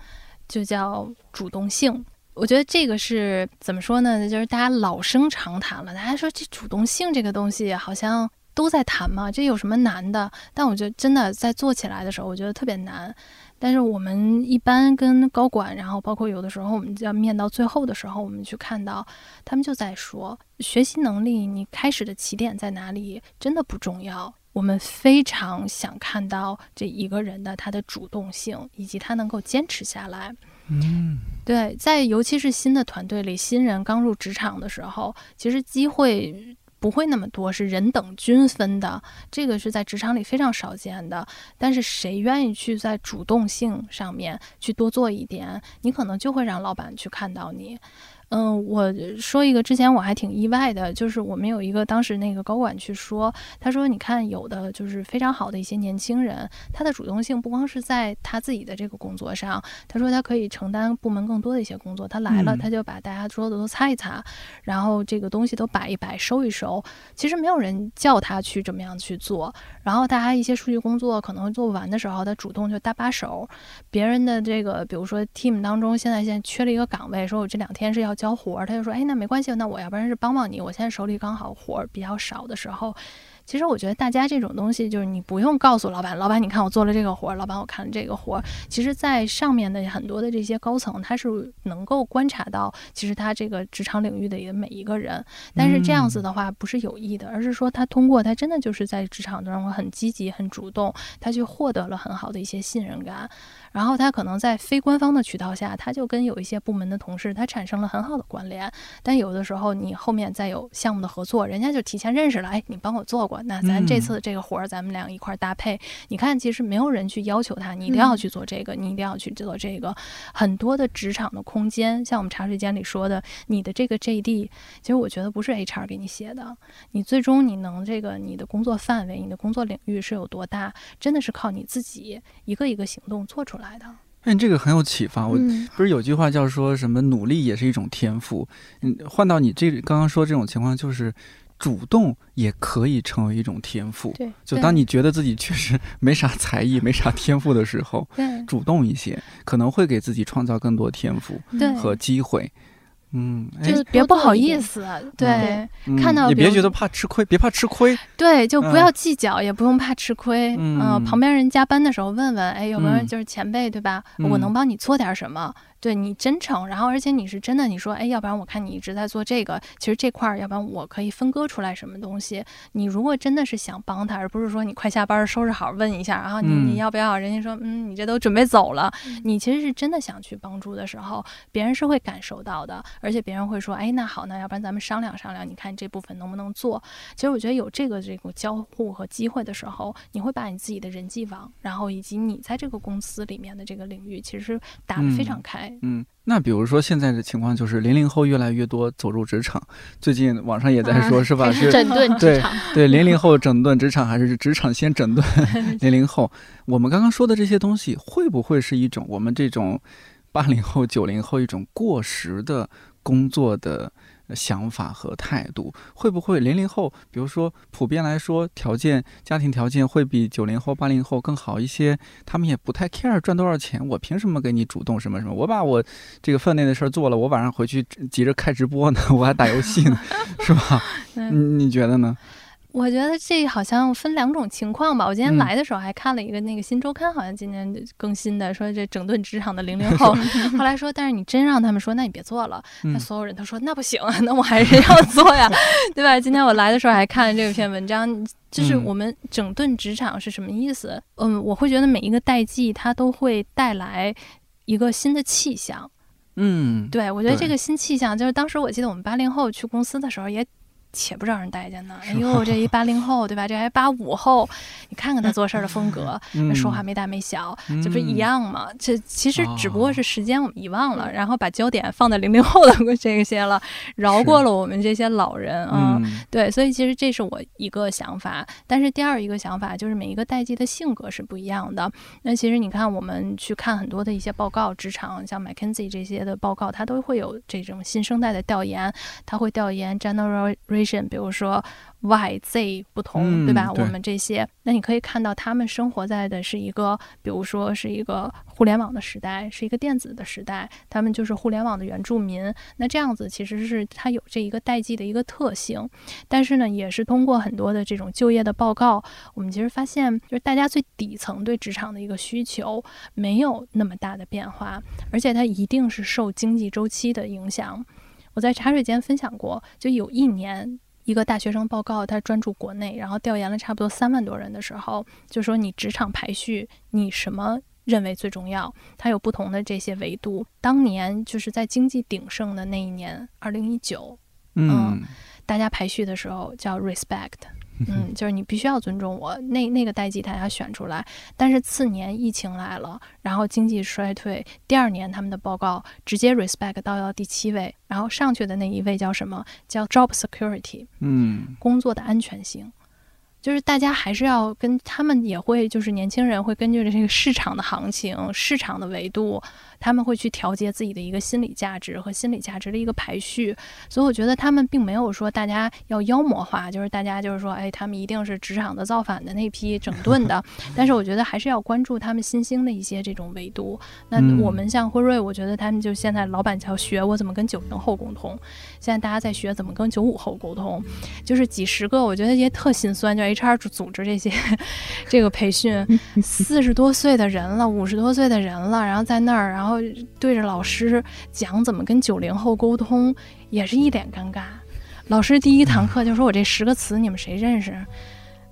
就叫主动性。我觉得这个是怎么说呢？就是大家老生常谈了，大家说这主动性这个东西好像都在谈嘛，这有什么难的？但我觉得真的在做起来的时候，我觉得特别难。但是我们一般跟高管，然后包括有的时候我们要面到最后的时候，我们去看到他们就在说，学习能力你开始的起点在哪里，真的不重要。我们非常想看到这一个人的他的主动性，以及他能够坚持下来。嗯对，在尤其是新的团队里，新人刚入职场的时候，其实机会不会那么多，是人等均分的，这个是在职场里非常少见的。但是谁愿意去在主动性上面去多做一点，你可能就会让老板去看到你。嗯，我说一个之前我还挺意外的，就是我们有一个当时那个高管去说，他说你看有的就是非常好的一些年轻人，他的主动性不光是在他自己的这个工作上，他说他可以承担部门更多的一些工作，他来了他就把大家桌子都擦一擦，然后这个东西都摆一摆收一收，其实没有人叫他去怎么样去做，然后大家一些数据工作可能做不完的时候，他主动就搭把手，别人的这个比如说 team 当中现在现在缺了一个岗位，说我这两天是要。交活儿，他就说：“哎，那没关系，那我要不然是帮帮你。我现在手里刚好活儿比较少的时候。”其实我觉得大家这种东西，就是你不用告诉老板，老板你看我做了这个活儿，老板我看了这个活儿。其实，在上面的很多的这些高层，他是能够观察到，其实他这个职场领域的每一个人。但是这样子的话，不是有意的，而是说他通过他真的就是在职场中很积极、很主动，他去获得了很好的一些信任感。然后他可能在非官方的渠道下，他就跟有一些部门的同事，他产生了很好的关联。但有的时候，你后面再有项目的合作，人家就提前认识了，哎，你帮我做过。那咱这次这个活儿，咱们俩一块儿搭配。你看，其实没有人去要求他，你一定要去做这个，你一定要去做这个。很多的职场的空间，像我们茶水间里说的，你的这个 JD，其实我觉得不是 HR 给你写的。你最终你能这个你的工作范围、你的工作领域是有多大，真的是靠你自己一个一个行动做出来的。哎，这个很有启发。我不是有句话叫说什么努力也是一种天赋。嗯，换到你这刚刚说这种情况，就是。主动也可以成为一种天赋。对，就当你觉得自己确实没啥才艺、<laughs> 没啥天赋的时候，主动一些，可能会给自己创造更多天赋和机会。嗯，就别不好意思，对，看到也别觉得怕吃亏，别怕吃亏。对，就不要计较，也不用怕吃亏。嗯，旁边人加班的时候问问，哎，有没有就是前辈，对吧？我能帮你做点什么？对你真诚，然后而且你是真的，你说哎，要不然我看你一直在做这个，其实这块儿，要不然我可以分割出来什么东西。你如果真的是想帮他，而不是说你快下班收拾好问一下，然后你你要不要？人家说嗯，你这都准备走了，你其实是真的想去帮助的时候，别人是会感受到的，而且别人会说哎，那好，那要不然咱们商量商量，你看这部分能不能做？其实我觉得有这个这个交互和机会的时候，你会把你自己的人际网，然后以及你在这个公司里面的这个领域，其实打得非常开。嗯，那比如说现在的情况就是零零后越来越多走入职场，最近网上也在说，是吧？是整顿 <laughs> 职场。对，零零后 <laughs> 整顿职场，还是职场先整顿 <laughs> 零零后？我们刚刚说的这些东西，会不会是一种我们这种八零后、九零后一种过时的工作的？想法和态度会不会零零后，比如说普遍来说，条件家庭条件会比九零后、八零后更好一些？他们也不太 care 赚多少钱，我凭什么给你主动什么什么？我把我这个分内的事儿做了，我晚上回去急着开直播呢，<laughs> 我还打游戏呢，<laughs> 是吧？<laughs> 你你觉得呢？我觉得这好像分两种情况吧。我今天来的时候还看了一个那个新周刊，好像今年更新的，说这整顿职场的零零后。<laughs> 后来说，但是你真让他们说，那你别做了。那所有人都说那不行，那我还是要 <laughs> 做呀，对吧？今天我来的时候还看了这篇文章，就是我们整顿职场是什么意思？嗯，我会觉得每一个代际它都会带来一个新的气象。嗯，对，我觉得这个新气象就是当时我记得我们八零后去公司的时候也。且不让人待见呢。哎呦，这一八零后，对吧？这还八五后，你看看他做事的风格，说话没大没小，这不是一样吗？这其实只不过是时间我们遗忘了，然后把焦点放在零零后的 <laughs> 这些了，饶过了我们这些老人啊。对，所以其实这是我一个想法。但是第二一个想法就是每一个代际的性格是不一样的。那其实你看，我们去看很多的一些报告，职场像 McKinsey 这些的报告，它都会有这种新生代的调研，它会调研 general。比如说 Y、Z 不同，对吧？我们这些，那你可以看到他们生活在的是一个，比如说是一个互联网的时代，是一个电子的时代，他们就是互联网的原住民。那这样子其实是它有这一个代际的一个特性，但是呢，也是通过很多的这种就业的报告，我们其实发现，就是大家最底层对职场的一个需求没有那么大的变化，而且它一定是受经济周期的影响。我在茶水间分享过，就有一年一个大学生报告，他专注国内，然后调研了差不多三万多人的时候，就说你职场排序，你什么认为最重要？它有不同的这些维度。当年就是在经济鼎盛的那一年，二零一九，嗯，大家排序的时候叫 respect，嗯，就是你必须要尊重我。那那个代际大家选出来，但是次年疫情来了，然后经济衰退，第二年他们的报告直接 respect 到到第七位，然后上去的那一位叫什么？叫 job security，嗯，工作的安全性。就是大家还是要跟他们也会，就是年轻人会根据这个市场的行情、市场的维度。他们会去调节自己的一个心理价值和心理价值的一个排序，所以我觉得他们并没有说大家要妖魔化，就是大家就是说，哎，他们一定是职场的造反的那批整顿的。<laughs> 但是我觉得还是要关注他们新兴的一些这种维度。那我们像辉瑞，我觉得他们就现在老板要学我怎么跟九零后沟通，现在大家在学怎么跟九五后沟通，就是几十个，我觉得也特心酸，就 HR 组织这些 <laughs> 这个培训，<laughs> 四十多岁的人了，五十多岁的人了，然后在那儿，然后。然后对着老师讲怎么跟九零后沟通，也是一脸尴尬。老师第一堂课就说：“我这十个词你们谁认识？”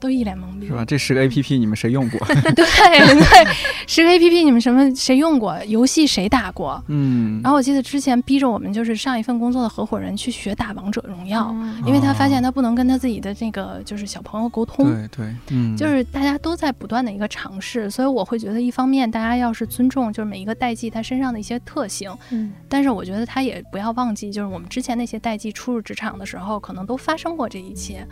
都一脸懵逼，是吧？这十个 A P P 你们谁用过？<laughs> 对对，十个 A P P 你们什么谁用过？游戏谁打过？嗯。然后我记得之前逼着我们就是上一份工作的合伙人去学打王者荣耀，因为他发现他不能跟他自己的那个就是小朋友沟通。对对，嗯。就是大家都在不断的一个尝试，所以我会觉得一方面大家要是尊重就是每一个代际他身上的一些特性，嗯。但是我觉得他也不要忘记，就是我们之前那些代际初入职场的时候，可能都发生过这一切。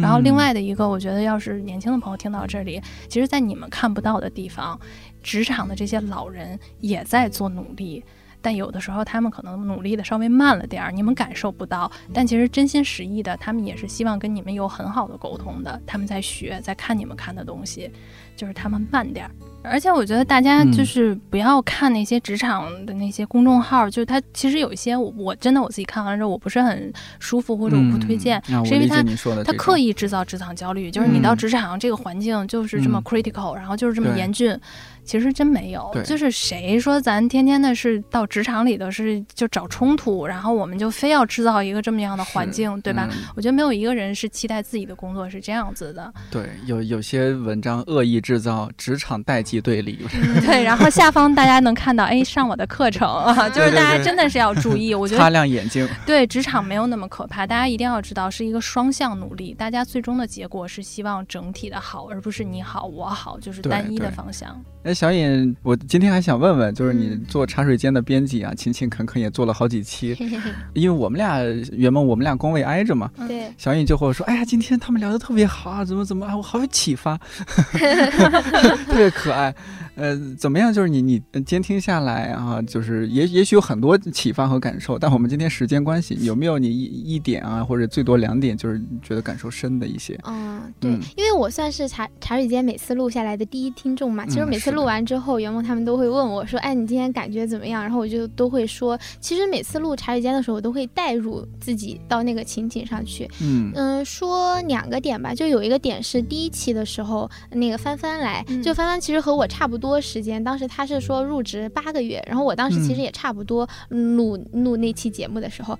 然后另外的一个，我觉得要是年轻的朋友听到这里，其实，在你们看不到的地方，职场的这些老人也在做努力，但有的时候他们可能努力的稍微慢了点儿，你们感受不到，但其实真心实意的，他们也是希望跟你们有很好的沟通的，他们在学，在看你们看的东西，就是他们慢点儿。而且我觉得大家就是不要看那些职场的那些公众号，就是它其实有一些，我我真的我自己看完之后我不是很舒服，或者我不推荐，是因为它它刻意制造职场焦虑，就是你到职场这个环境就是这么 critical，然后就是这么严峻。其实真没有，就是谁说咱天天的是到职场里头是就找冲突，然后我们就非要制造一个这么样的环境，对吧？我觉得没有一个人是期待自己的工作是这样子的。对，有有些文章恶意制造职场代际对立。对，<laughs> 然后下方大家能看到，哎，上我的课程 <laughs> 啊，就是大家真的是要注意。<laughs> 我觉得擦亮眼睛。对，职场没有那么可怕，大家一定要知道是一个双向努力，大家最终的结果是希望整体的好，而不是你好我好，就是单一的方向。小尹，我今天还想问问，就是你做茶水间的编辑啊，勤勤恳恳也做了好几期，<laughs> 因为我们俩原本我们俩工位挨着嘛，对，小尹就和我说，哎呀，今天他们聊的特别好啊，怎么怎么啊，我好有启发 <laughs> <laughs> 特别可爱。呃，怎么样？就是你你监听下来啊，就是也也许有很多启发和感受，但我们今天时间关系，有没有你一一点啊，或者最多两点，就是觉得感受深的一些？嗯，对，因为我算是茶茶水间每次录下来的第一听众嘛。其实每次录完之后，袁梦他们都会问我说：“哎，你今天感觉怎么样？”然后我就都会说，其实每次录茶水间的时候，我都会带入自己到那个情景上去。嗯嗯，说两个点吧，就有一个点是第一期的时候，那个帆帆来，就帆帆其实和我差不多。多时间，当时他是说入职八个月，然后我当时其实也差不多录录那期节目的时候。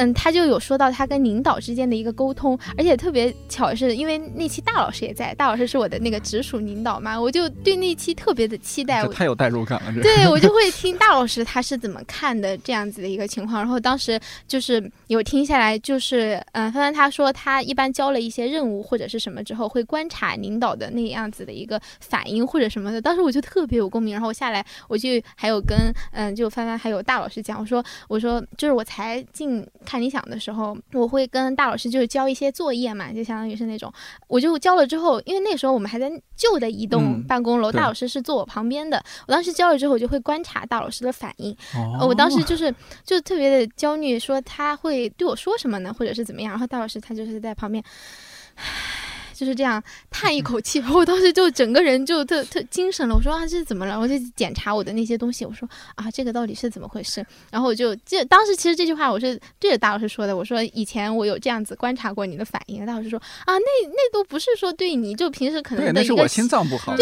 嗯，他就有说到他跟领导之间的一个沟通，而且特别巧是，因为那期大老师也在，大老师是我的那个直属领导嘛，我就对那期特别的期待。太有代入感了，对，我就会 <laughs> 听大老师他是怎么看的这样子的一个情况，然后当时就是有听下来，就是嗯，帆帆他说他一般交了一些任务或者是什么之后，会观察领导的那样子的一个反应或者什么的，当时我就特别有共鸣，然后我下来我就还有跟嗯，就帆帆还有大老师讲，我说我说就是我才进。看理想的时候，我会跟大老师就是交一些作业嘛，就相当于是那种，我就交了之后，因为那时候我们还在旧的一栋办公楼，大老师是坐我旁边的，我当时交了之后，我就会观察大老师的反应，我当时就是就特别的焦虑，说他会对我说什么呢，或者是怎么样，然后大老师他就是在旁边。就是这样叹一口气，我当时就整个人就特特精神了。我说啊，这是怎么了？我就检查我的那些东西。我说啊，这个到底是怎么回事？然后我就这当时其实这句话我是对着大老师说的。我说以前我有这样子观察过你的反应。大老师说啊，那那都不是说对你就平时可能那是我心脏不好。<laughs>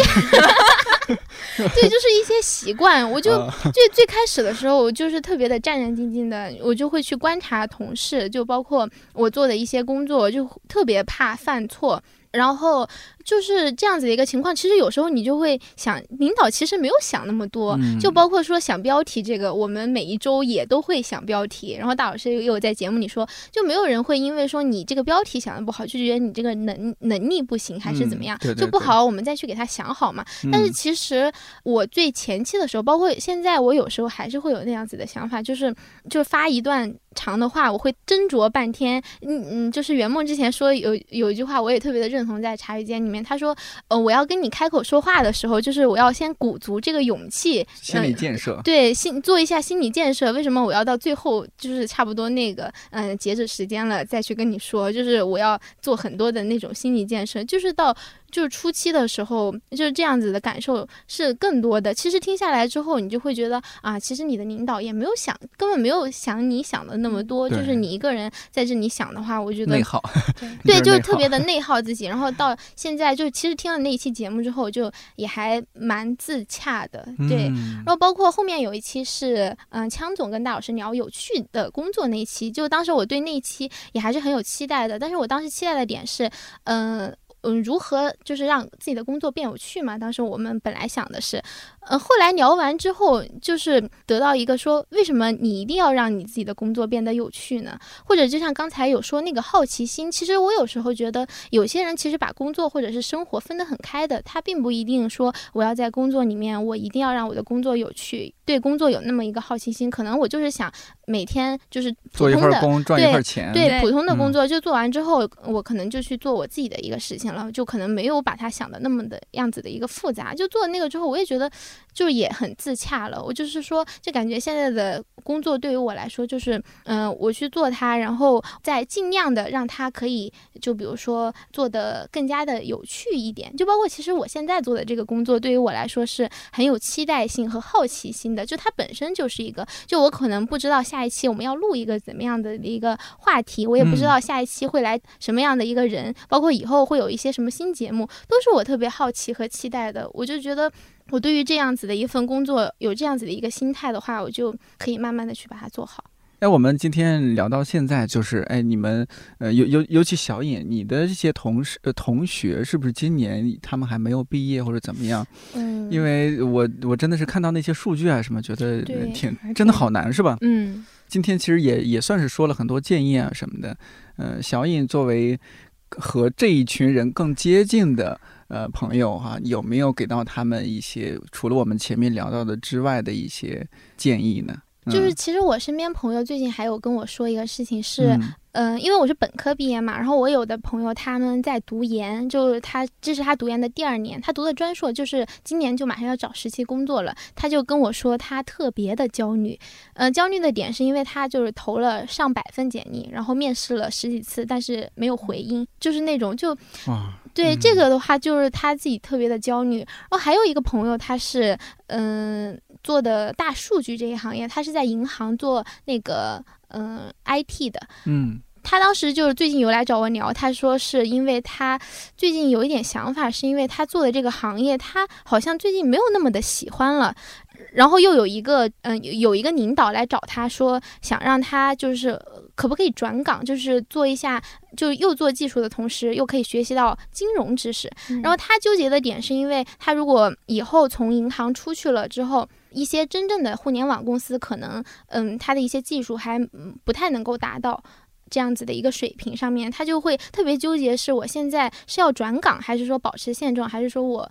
对，就是一些习惯。我就最最开始的时候，我就是特别的战战兢兢的，我就会去观察同事，就包括我做的一些工作，就特别怕犯错。然后就是这样子的一个情况。其实有时候你就会想，领导其实没有想那么多，就包括说想标题这个，我们每一周也都会想标题。然后大老师又有在节目里说，就没有人会因为说你这个标题想的不好，就觉得你这个能能力不行还是怎么样，就不好，我们再去给他想好嘛。但是其实我最前期的时候，包括现在，我有时候还是会有那样子的想法，就是就发一段。长的话我会斟酌半天，嗯嗯，就是圆梦之前说有有一句话我也特别的认同，在茶余间里面，他说，呃，我要跟你开口说话的时候，就是我要先鼓足这个勇气，心理建设，对，心做一下心理建设。为什么我要到最后就是差不多那个嗯截止时间了再去跟你说？就是我要做很多的那种心理建设，就是到。就是初期的时候，就是这样子的感受是更多的。其实听下来之后，你就会觉得啊，其实你的领导也没有想，根本没有想你想的那么多。就是你一个人在这里想的话，我觉得内耗，<laughs> 对，就是特别的内耗自己。然后到现在，就其实听了那一期节目之后，就也还蛮自洽的。对，然后包括后面有一期是嗯，枪总跟大老师聊有趣的工作那一期，就当时我对那一期也还是很有期待的。但是我当时期待的点是，嗯。嗯，如何就是让自己的工作变有趣嘛？当时我们本来想的是，呃，后来聊完之后，就是得到一个说，为什么你一定要让你自己的工作变得有趣呢？或者就像刚才有说那个好奇心，其实我有时候觉得，有些人其实把工作或者是生活分得很开的，他并不一定说我要在工作里面，我一定要让我的工作有趣，对工作有那么一个好奇心，可能我就是想每天就是做一份工赚一份钱，对普通的工作就做完之后，我可能就去做我自己的一个事情。了，就可能没有把他想的那么的样子的一个复杂，就做那个之后，我也觉得就也很自洽了。我就是说，就感觉现在的工作对于我来说，就是嗯，我去做它，然后再尽量的让它可以，就比如说做的更加的有趣一点。就包括其实我现在做的这个工作，对于我来说是很有期待性和好奇心的。就它本身就是一个，就我可能不知道下一期我们要录一个怎么样的一个话题，我也不知道下一期会来什么样的一个人，包括以后会有一。些什么新节目都是我特别好奇和期待的，我就觉得我对于这样子的一份工作有这样子的一个心态的话，我就可以慢慢的去把它做好。哎，我们今天聊到现在，就是哎，你们呃，尤尤尤其小尹，你的这些同事呃同学是不是今年他们还没有毕业或者怎么样？嗯，因为我我真的是看到那些数据啊什么，觉得挺真的好难是吧？嗯，今天其实也也算是说了很多建议啊什么的。嗯，小尹作为。和这一群人更接近的呃朋友哈，有没有给到他们一些除了我们前面聊到的之外的一些建议呢？就是其实我身边朋友最近还有跟我说一个事情是。嗯，因为我是本科毕业嘛，然后我有的朋友他们在读研，就是他这是他读研的第二年，他读的专硕就是今年就马上要找实习工作了，他就跟我说他特别的焦虑，呃，焦虑的点是因为他就是投了上百份简历，然后面试了十几次，但是没有回音，就是那种就，对这个的话就是他自己特别的焦虑。然后还有一个朋友他是嗯做的大数据这一行业，他是在银行做那个嗯 IT 的，嗯。他当时就是最近有来找我聊，他说是因为他最近有一点想法，是因为他做的这个行业，他好像最近没有那么的喜欢了。然后又有一个嗯，有一个领导来找他说，想让他就是可不可以转岗，就是做一下，就又做技术的同时，又可以学习到金融知识。然后他纠结的点是因为他如果以后从银行出去了之后，一些真正的互联网公司可能嗯，他的一些技术还不太能够达到。这样子的一个水平上面，他就会特别纠结，是我现在是要转岗，还是说保持现状，还是说我。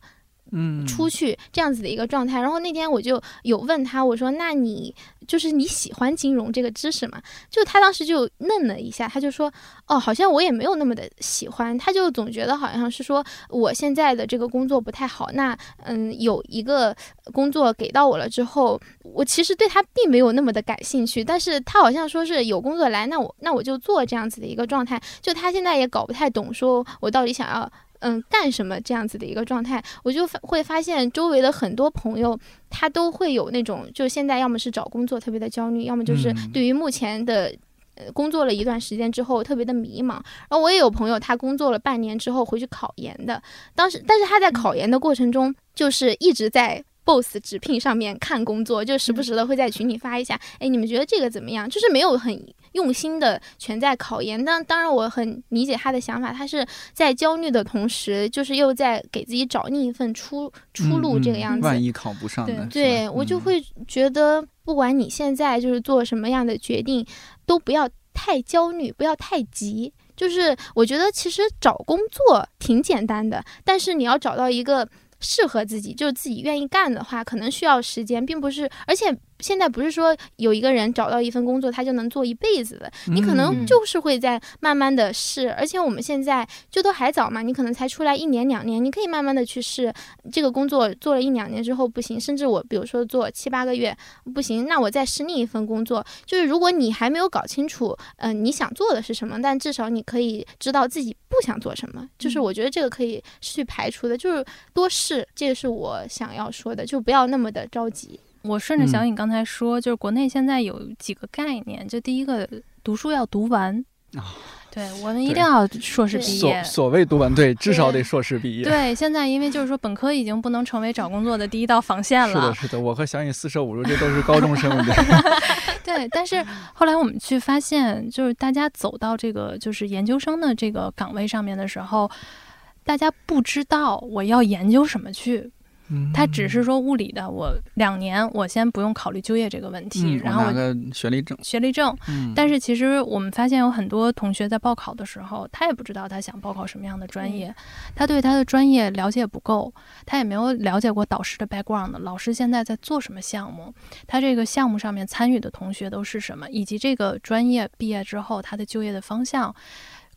出去这样子的一个状态，然后那天我就有问他，我说：“那你就是你喜欢金融这个知识吗？”就他当时就愣了一下，他就说：“哦，好像我也没有那么的喜欢。”他就总觉得好像是说我现在的这个工作不太好。那嗯，有一个工作给到我了之后，我其实对他并没有那么的感兴趣。但是他好像说是有工作来，那我那我就做这样子的一个状态。就他现在也搞不太懂，说我到底想要。嗯，干什么这样子的一个状态，我就发会发现周围的很多朋友，他都会有那种，就现在要么是找工作特别的焦虑，要么就是对于目前的，呃，工作了一段时间之后特别的迷茫。然后我也有朋友，他工作了半年之后回去考研的，当时，但是他在考研的过程中，就是一直在。boss 直聘上面看工作，就时不时的会在群里发一下，哎，你们觉得这个怎么样？就是没有很用心的全在考研。但当然，我很理解他的想法，他是在焦虑的同时，就是又在给自己找另一份出出路，这个样子。万一考不上呢？对我就会觉得，不管你现在就是做什么样的决定，都不要太焦虑，不要太急。就是我觉得其实找工作挺简单的，但是你要找到一个适合自己，就是自己愿意干的话，可能需要时间，并不是，而且。现在不是说有一个人找到一份工作，他就能做一辈子的。你可能就是会在慢慢的试，而且我们现在就都还早嘛，你可能才出来一年两年，你可以慢慢的去试这个工作。做了一两年之后不行，甚至我比如说做七八个月不行，那我再试另一份工作。就是如果你还没有搞清楚，嗯，你想做的是什么，但至少你可以知道自己不想做什么。就是我觉得这个可以去排除的，就是多试，这个是我想要说的，就不要那么的着急。我顺着小颖刚才说，就是国内现在有几个概念，就第一个，读书要读完啊，对我们一定要硕士毕业。所所谓读完，对，至少得硕士毕业。对，现在因为就是说本科已经不能成为找工作的第一道防线了。是的，是的，我和小颖四舍五入，这都是高中生。<laughs> 对，但是后来我们去发现，就是大家走到这个就是研究生的这个岗位上面的时候，大家不知道我要研究什么去。他只是说物理的，我两年我先不用考虑就业这个问题，然后拿个学历证，学历证。但是其实我们发现有很多同学在报考的时候，他也不知道他想报考什么样的专业，他对他的专业了解不够，他也没有了解过导师的 background，老师现在在做什么项目，他这个项目上面参与的同学都是什么，以及这个专业毕业之后他的就业的方向。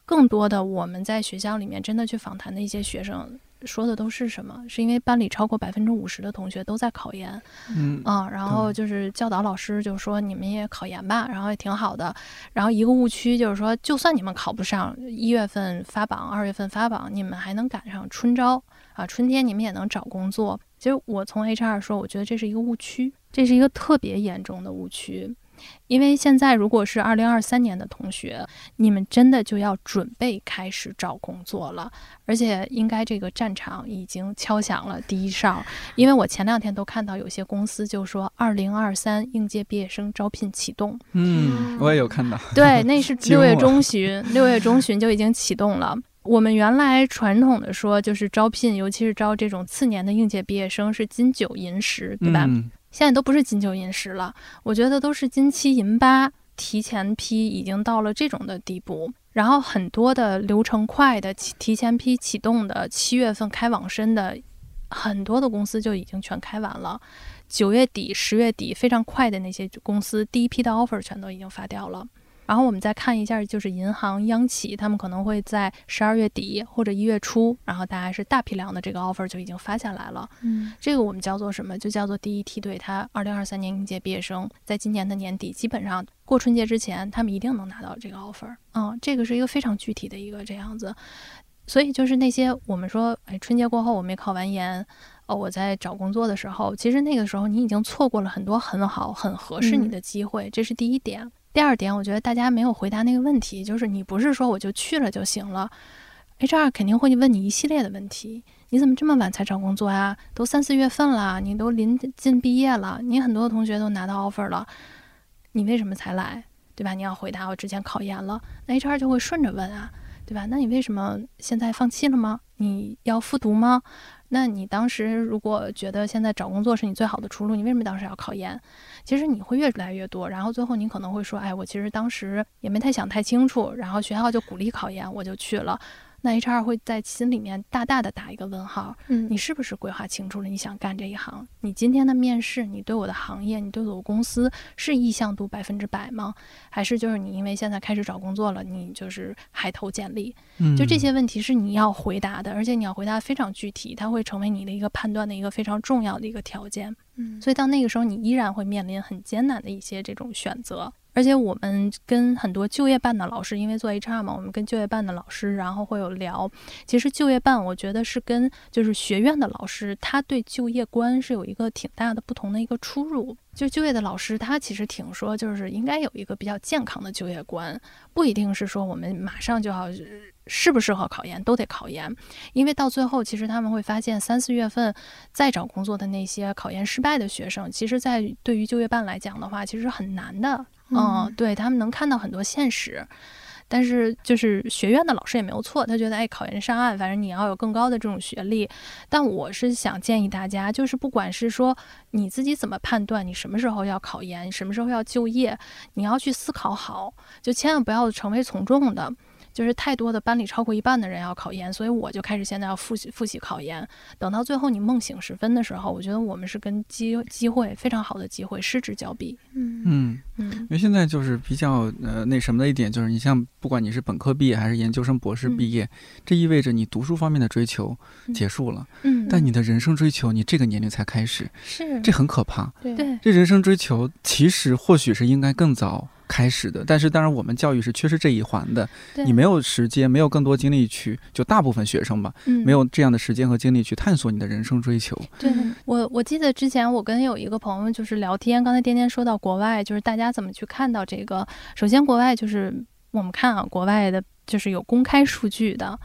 更多的我们在学校里面真的去访谈的一些学生。说的都是什么？是因为班里超过百分之五十的同学都在考研，嗯啊，然后就是教导老师就说你们也考研吧，然后也挺好的。然后一个误区就是说，就算你们考不上，一月份发榜，二月份发榜，你们还能赶上春招啊，春天你们也能找工作。其实我从 HR 说，我觉得这是一个误区，这是一个特别严重的误区。因为现在如果是二零二三年的同学，你们真的就要准备开始找工作了，而且应该这个战场已经敲响了第一哨。因为我前两天都看到有些公司就说二零二三应届毕业生招聘启动。嗯，我也有看到。对，那 <laughs> 是六月中旬，六月中旬就已经启动了。我们原来传统的说就是招聘，尤其是招这种次年的应届毕业生是金九银十，对吧？现在都不是金九银十了，我觉得都是金七银八，提前批已经到了这种的地步。然后很多的流程快的提前批启动的，七月份开网申的，很多的公司就已经全开完了。九月底、十月底非常快的那些公司，第一批的 offer 全都已经发掉了。然后我们再看一下，就是银行、央企，他们可能会在十二月底或者一月初，然后大概是大批量的这个 offer 就已经发下来了。嗯，这个我们叫做什么？就叫做第一梯队。他二零二三年应届毕业生，在今年的年底，基本上过春节之前，他们一定能拿到这个 offer。嗯，这个是一个非常具体的一个这样子。所以就是那些我们说，哎，春节过后我没考完研，哦，我在找工作的时候，其实那个时候你已经错过了很多很好、很合适你的机会。这是第一点。第二点，我觉得大家没有回答那个问题，就是你不是说我就去了就行了，HR 肯定会问你一系列的问题。你怎么这么晚才找工作呀？都三四月份了，你都临近毕业了，你很多同学都拿到 offer 了，你为什么才来？对吧？你要回答我之前考研了，那 HR 就会顺着问啊，对吧？那你为什么现在放弃了吗？你要复读吗？那你当时如果觉得现在找工作是你最好的出路，你为什么当时要考研？其实你会越来越多，然后最后你可能会说，哎，我其实当时也没太想太清楚，然后学校就鼓励考研，我就去了。那 HR 会在心里面大大的打一个问号，嗯，你是不是规划清楚了你想干这一行？你今天的面试，你对我的行业，你对我公司是意向度百分之百吗？还是就是你因为现在开始找工作了，你就是还投简历？嗯，就这些问题是你要回答的，而且你要回答非常具体，它会成为你的一个判断的一个非常重要的一个条件。嗯，所以到那个时候，你依然会面临很艰难的一些这种选择。而且我们跟很多就业办的老师，因为做 HR 嘛，我们跟就业办的老师，然后会有聊。其实就业办，我觉得是跟就是学院的老师，他对就业观是有一个挺大的不同的一个出入。就就业的老师，他其实挺说，就是应该有一个比较健康的就业观，不一定是说我们马上就要适不适合考研都得考研，因为到最后，其实他们会发现三四月份再找工作的那些考研失败的学生，其实在对于就业办来讲的话，其实很难的。嗯，对他们能看到很多现实。但是就是学院的老师也没有错，他觉得哎，考研上岸，反正你要有更高的这种学历。但我是想建议大家，就是不管是说你自己怎么判断，你什么时候要考研，什么时候要就业，你要去思考好，就千万不要成为从众的。就是太多的班里超过一半的人要考研，所以我就开始现在要复习复习考研。等到最后你梦醒时分的时候，我觉得我们是跟机机会非常好的机会失之交臂。嗯嗯嗯，因为现在就是比较呃那什么的一点，就是你像不管你是本科毕业还是研究生博士毕业，这意味着你读书方面的追求结束了。嗯，但你的人生追求你这个年龄才开始，是这很可怕。对，这人生追求其实或许是应该更早。开始的，但是当然，我们教育是缺失这一环的。你没有时间，没有更多精力去，就大部分学生吧，没有这样的时间和精力去探索你的人生追求。对我，我记得之前我跟有一个朋友就是聊天，刚才颠颠说到国外，就是大家怎么去看到这个。首先，国外就是我们看啊，国外的就是有公开数据的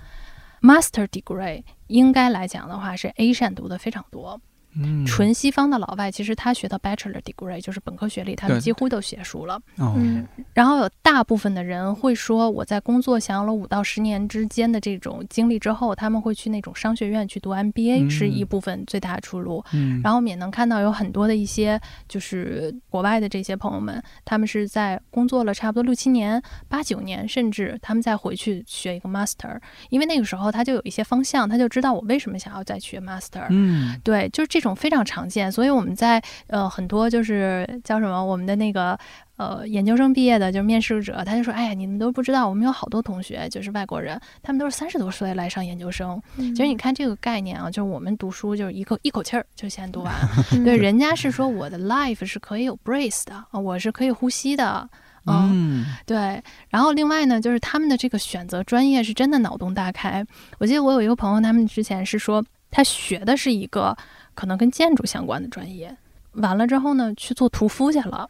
，master degree 应该来讲的话是 A 线读的非常多。纯西方的老外，其实他学的 bachelor degree 就是本科学历，他们几乎都学熟了。嗯，然后有大部分的人会说，我在工作享有了五到十年之间的这种经历之后，他们会去那种商学院去读 MBA，是一部分最大的出路。嗯，然后我们也能看到有很多的一些就是国外的这些朋友们，他们是在工作了差不多六七年、八九年，甚至他们再回去学一个 master，因为那个时候他就有一些方向，他就知道我为什么想要再学 master。嗯，对，就是这。种非常常见，所以我们在呃很多就是叫什么我们的那个呃研究生毕业的，就是面试者，他就说：“哎呀，你们都不知道，我们有好多同学就是外国人，他们都是三十多岁来上研究生。其实你看这个概念啊，就是我们读书就是一口一口气儿就先读完，<laughs> 对，人家是说我的 life 是可以有 breath 的，我是可以呼吸的，嗯，对。然后另外呢，就是他们的这个选择专业是真的脑洞大开。我记得我有一个朋友，他们之前是说他学的是一个。可能跟建筑相关的专业，完了之后呢，去做屠夫去了。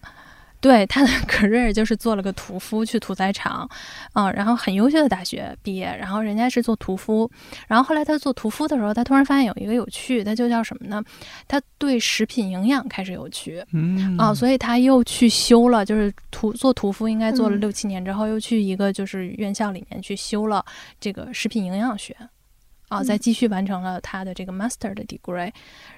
对他的 <laughs> career 就是做了个屠夫，去屠宰场，啊，然后很优秀的大学毕业，然后人家是做屠夫，然后后来他做屠夫的时候，他突然发现有一个有趣，他就叫什么呢？他对食品营养开始有趣，嗯，啊，所以他又去修了，就是屠做屠夫应该做了六七年之后，又去一个就是院校里面去修了这个食品营养学。啊，再继续完成了他的这个 master 的 degree，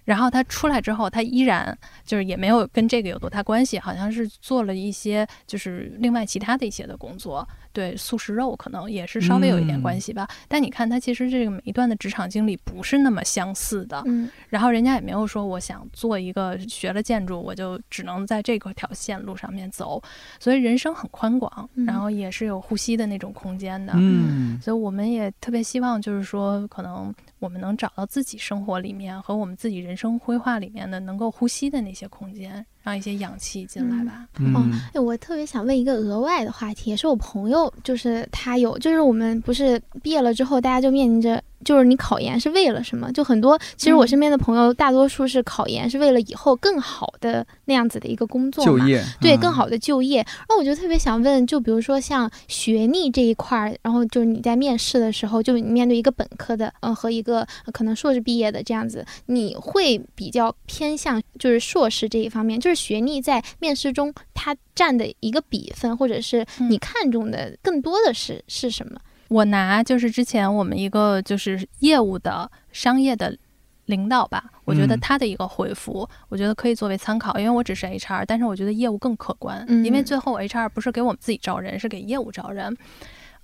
然后他出来之后，他依然就是也没有跟这个有多大关系，好像是做了一些就是另外其他的一些的工作。对素食肉可能也是稍微有一点关系吧，但你看他其实这个每一段的职场经历不是那么相似的，嗯，然后人家也没有说我想做一个学了建筑我就只能在这个条线路上面走，所以人生很宽广，然后也是有呼吸的那种空间的，嗯，所以我们也特别希望就是说可能。我们能找到自己生活里面和我们自己人生规划里面的能够呼吸的那些空间，让一些氧气进来吧。哦，哎，我特别想问一个额外的话题，也是我朋友，就是他有，就是我们不是毕业了之后，大家就面临着。就是你考研是为了什么？就很多，其实我身边的朋友大多数是考研是为了以后更好的那样子的一个工作就业，对更好的就业。那我就特别想问，就比如说像学历这一块儿，然后就是你在面试的时候，就你面对一个本科的，嗯，和一个可能硕士毕业的这样子，你会比较偏向就是硕士这一方面，就是学历在面试中它占的一个比分，或者是你看中的更多的是是什么？我拿就是之前我们一个就是业务的商业的领导吧，我觉得他的一个回复，我觉得可以作为参考，因为我只是 HR，但是我觉得业务更可观，因为最后 HR 不是给我们自己招人，是给业务招人。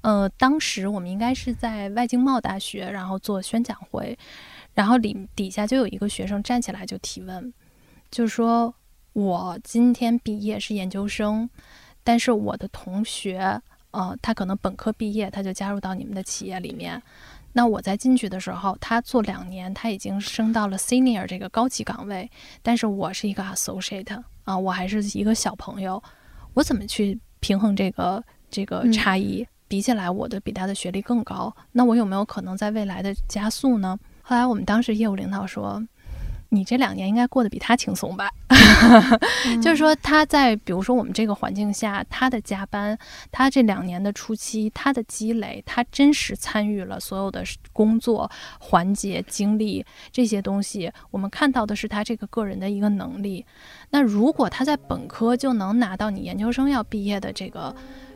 呃，当时我们应该是在外经贸大学，然后做宣讲会，然后里底下就有一个学生站起来就提问，就说我今天毕业是研究生，但是我的同学。呃，他可能本科毕业，他就加入到你们的企业里面。那我在进去的时候，他做两年，他已经升到了 senior 这个高级岗位，但是我是一个 associate 啊，我还是一个小朋友，我怎么去平衡这个这个差异？比起来，我的比他的学历更高，那我有没有可能在未来的加速呢？后来我们当时业务领导说。你这两年应该过得比他轻松吧？<laughs> <laughs> 就是说他在比如说我们这个环境下，他的加班，他这两年的初期，他的积累，他真实参与了所有的工作环节、经历这些东西，我们看到的是他这个个人的一个能力。那如果他在本科就能拿到你研究生要毕业的这个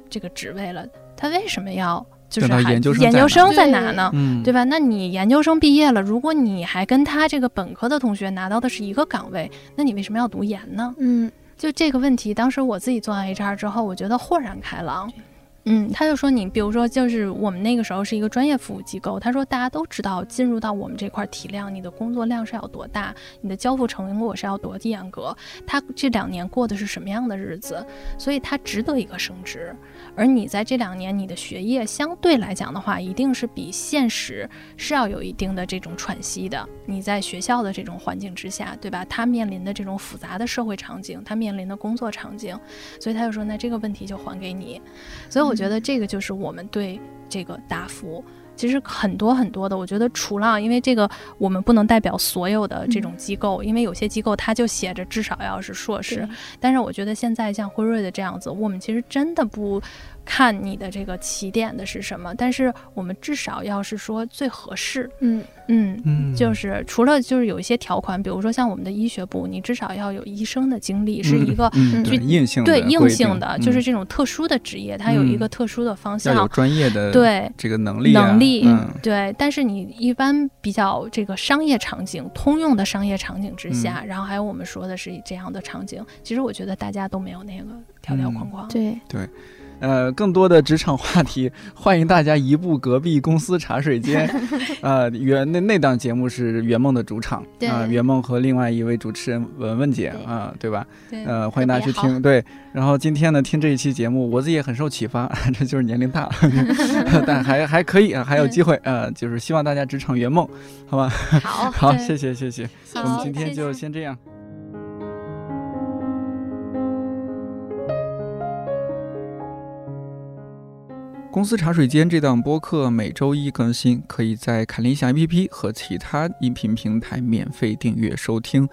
这个职位了，他为什么要？就是研究研究生在哪呢？对吧？那你研究生毕业了，如果你还跟他这个本科的同学拿到的是一个岗位，那你为什么要读研呢？嗯，就这个问题，当时我自己做完 HR 之后，我觉得豁然开朗。嗯，他就说你，比如说，就是我们那个时候是一个专业服务机构。他说大家都知道，进入到我们这块体量，你的工作量是要多大，你的交付成果是要多严格。他这两年过的是什么样的日子？所以他值得一个升职。而你在这两年，你的学业相对来讲的话，一定是比现实是要有一定的这种喘息的。你在学校的这种环境之下，对吧？他面临的这种复杂的社会场景，他面临的工作场景，所以他就说，那这个问题就还给你。所以我。觉得这个就是我们对这个答复，其实很多很多的。我觉得除了，因为这个我们不能代表所有的这种机构，因为有些机构它就写着至少要是硕士。但是我觉得现在像辉瑞的这样子，我们其实真的不。看你的这个起点的是什么，但是我们至少要是说最合适，嗯。嗯嗯，就是除了就是有一些条款，比如说像我们的医学部，你至少要有医生的经历，是一个对硬性对硬性的，就是这种特殊的职业，它有一个特殊的方向，有专业的对。这个能力能力对，但是你一般比较这个商业场景通用的商业场景之下，然后还有我们说的是这样的场景，其实我觉得大家都没有那个条条框框，对。对。呃，更多的职场话题，<laughs> 欢迎大家移步隔壁公司茶水间。<laughs> 呃，圆那那档节目是圆梦的主场啊，圆梦和另外一位主持人文文姐啊，对吧？呃，欢迎大家去听。对，然后今天呢，听这一期节目，我自己也很受启发，<laughs> 这就是年龄大了，但还还可以啊，还有机会啊，就是希望大家职场圆梦，好吧？好，好，谢谢，谢谢，我们今天就先这样。公司茶水间这档播客每周一更新，可以在看理想 APP 和其他音频平台免费订阅收听。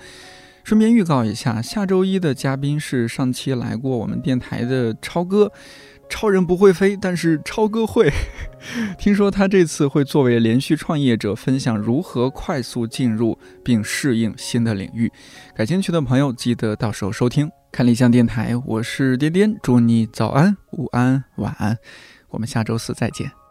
顺便预告一下，下周一的嘉宾是上期来过我们电台的超哥。超人不会飞，但是超哥会。听说他这次会作为连续创业者，分享如何快速进入并适应新的领域。感兴趣的朋友记得到时候收听看理想电台。我是颠颠，祝你早安、午安、晚安。我们下周四再见。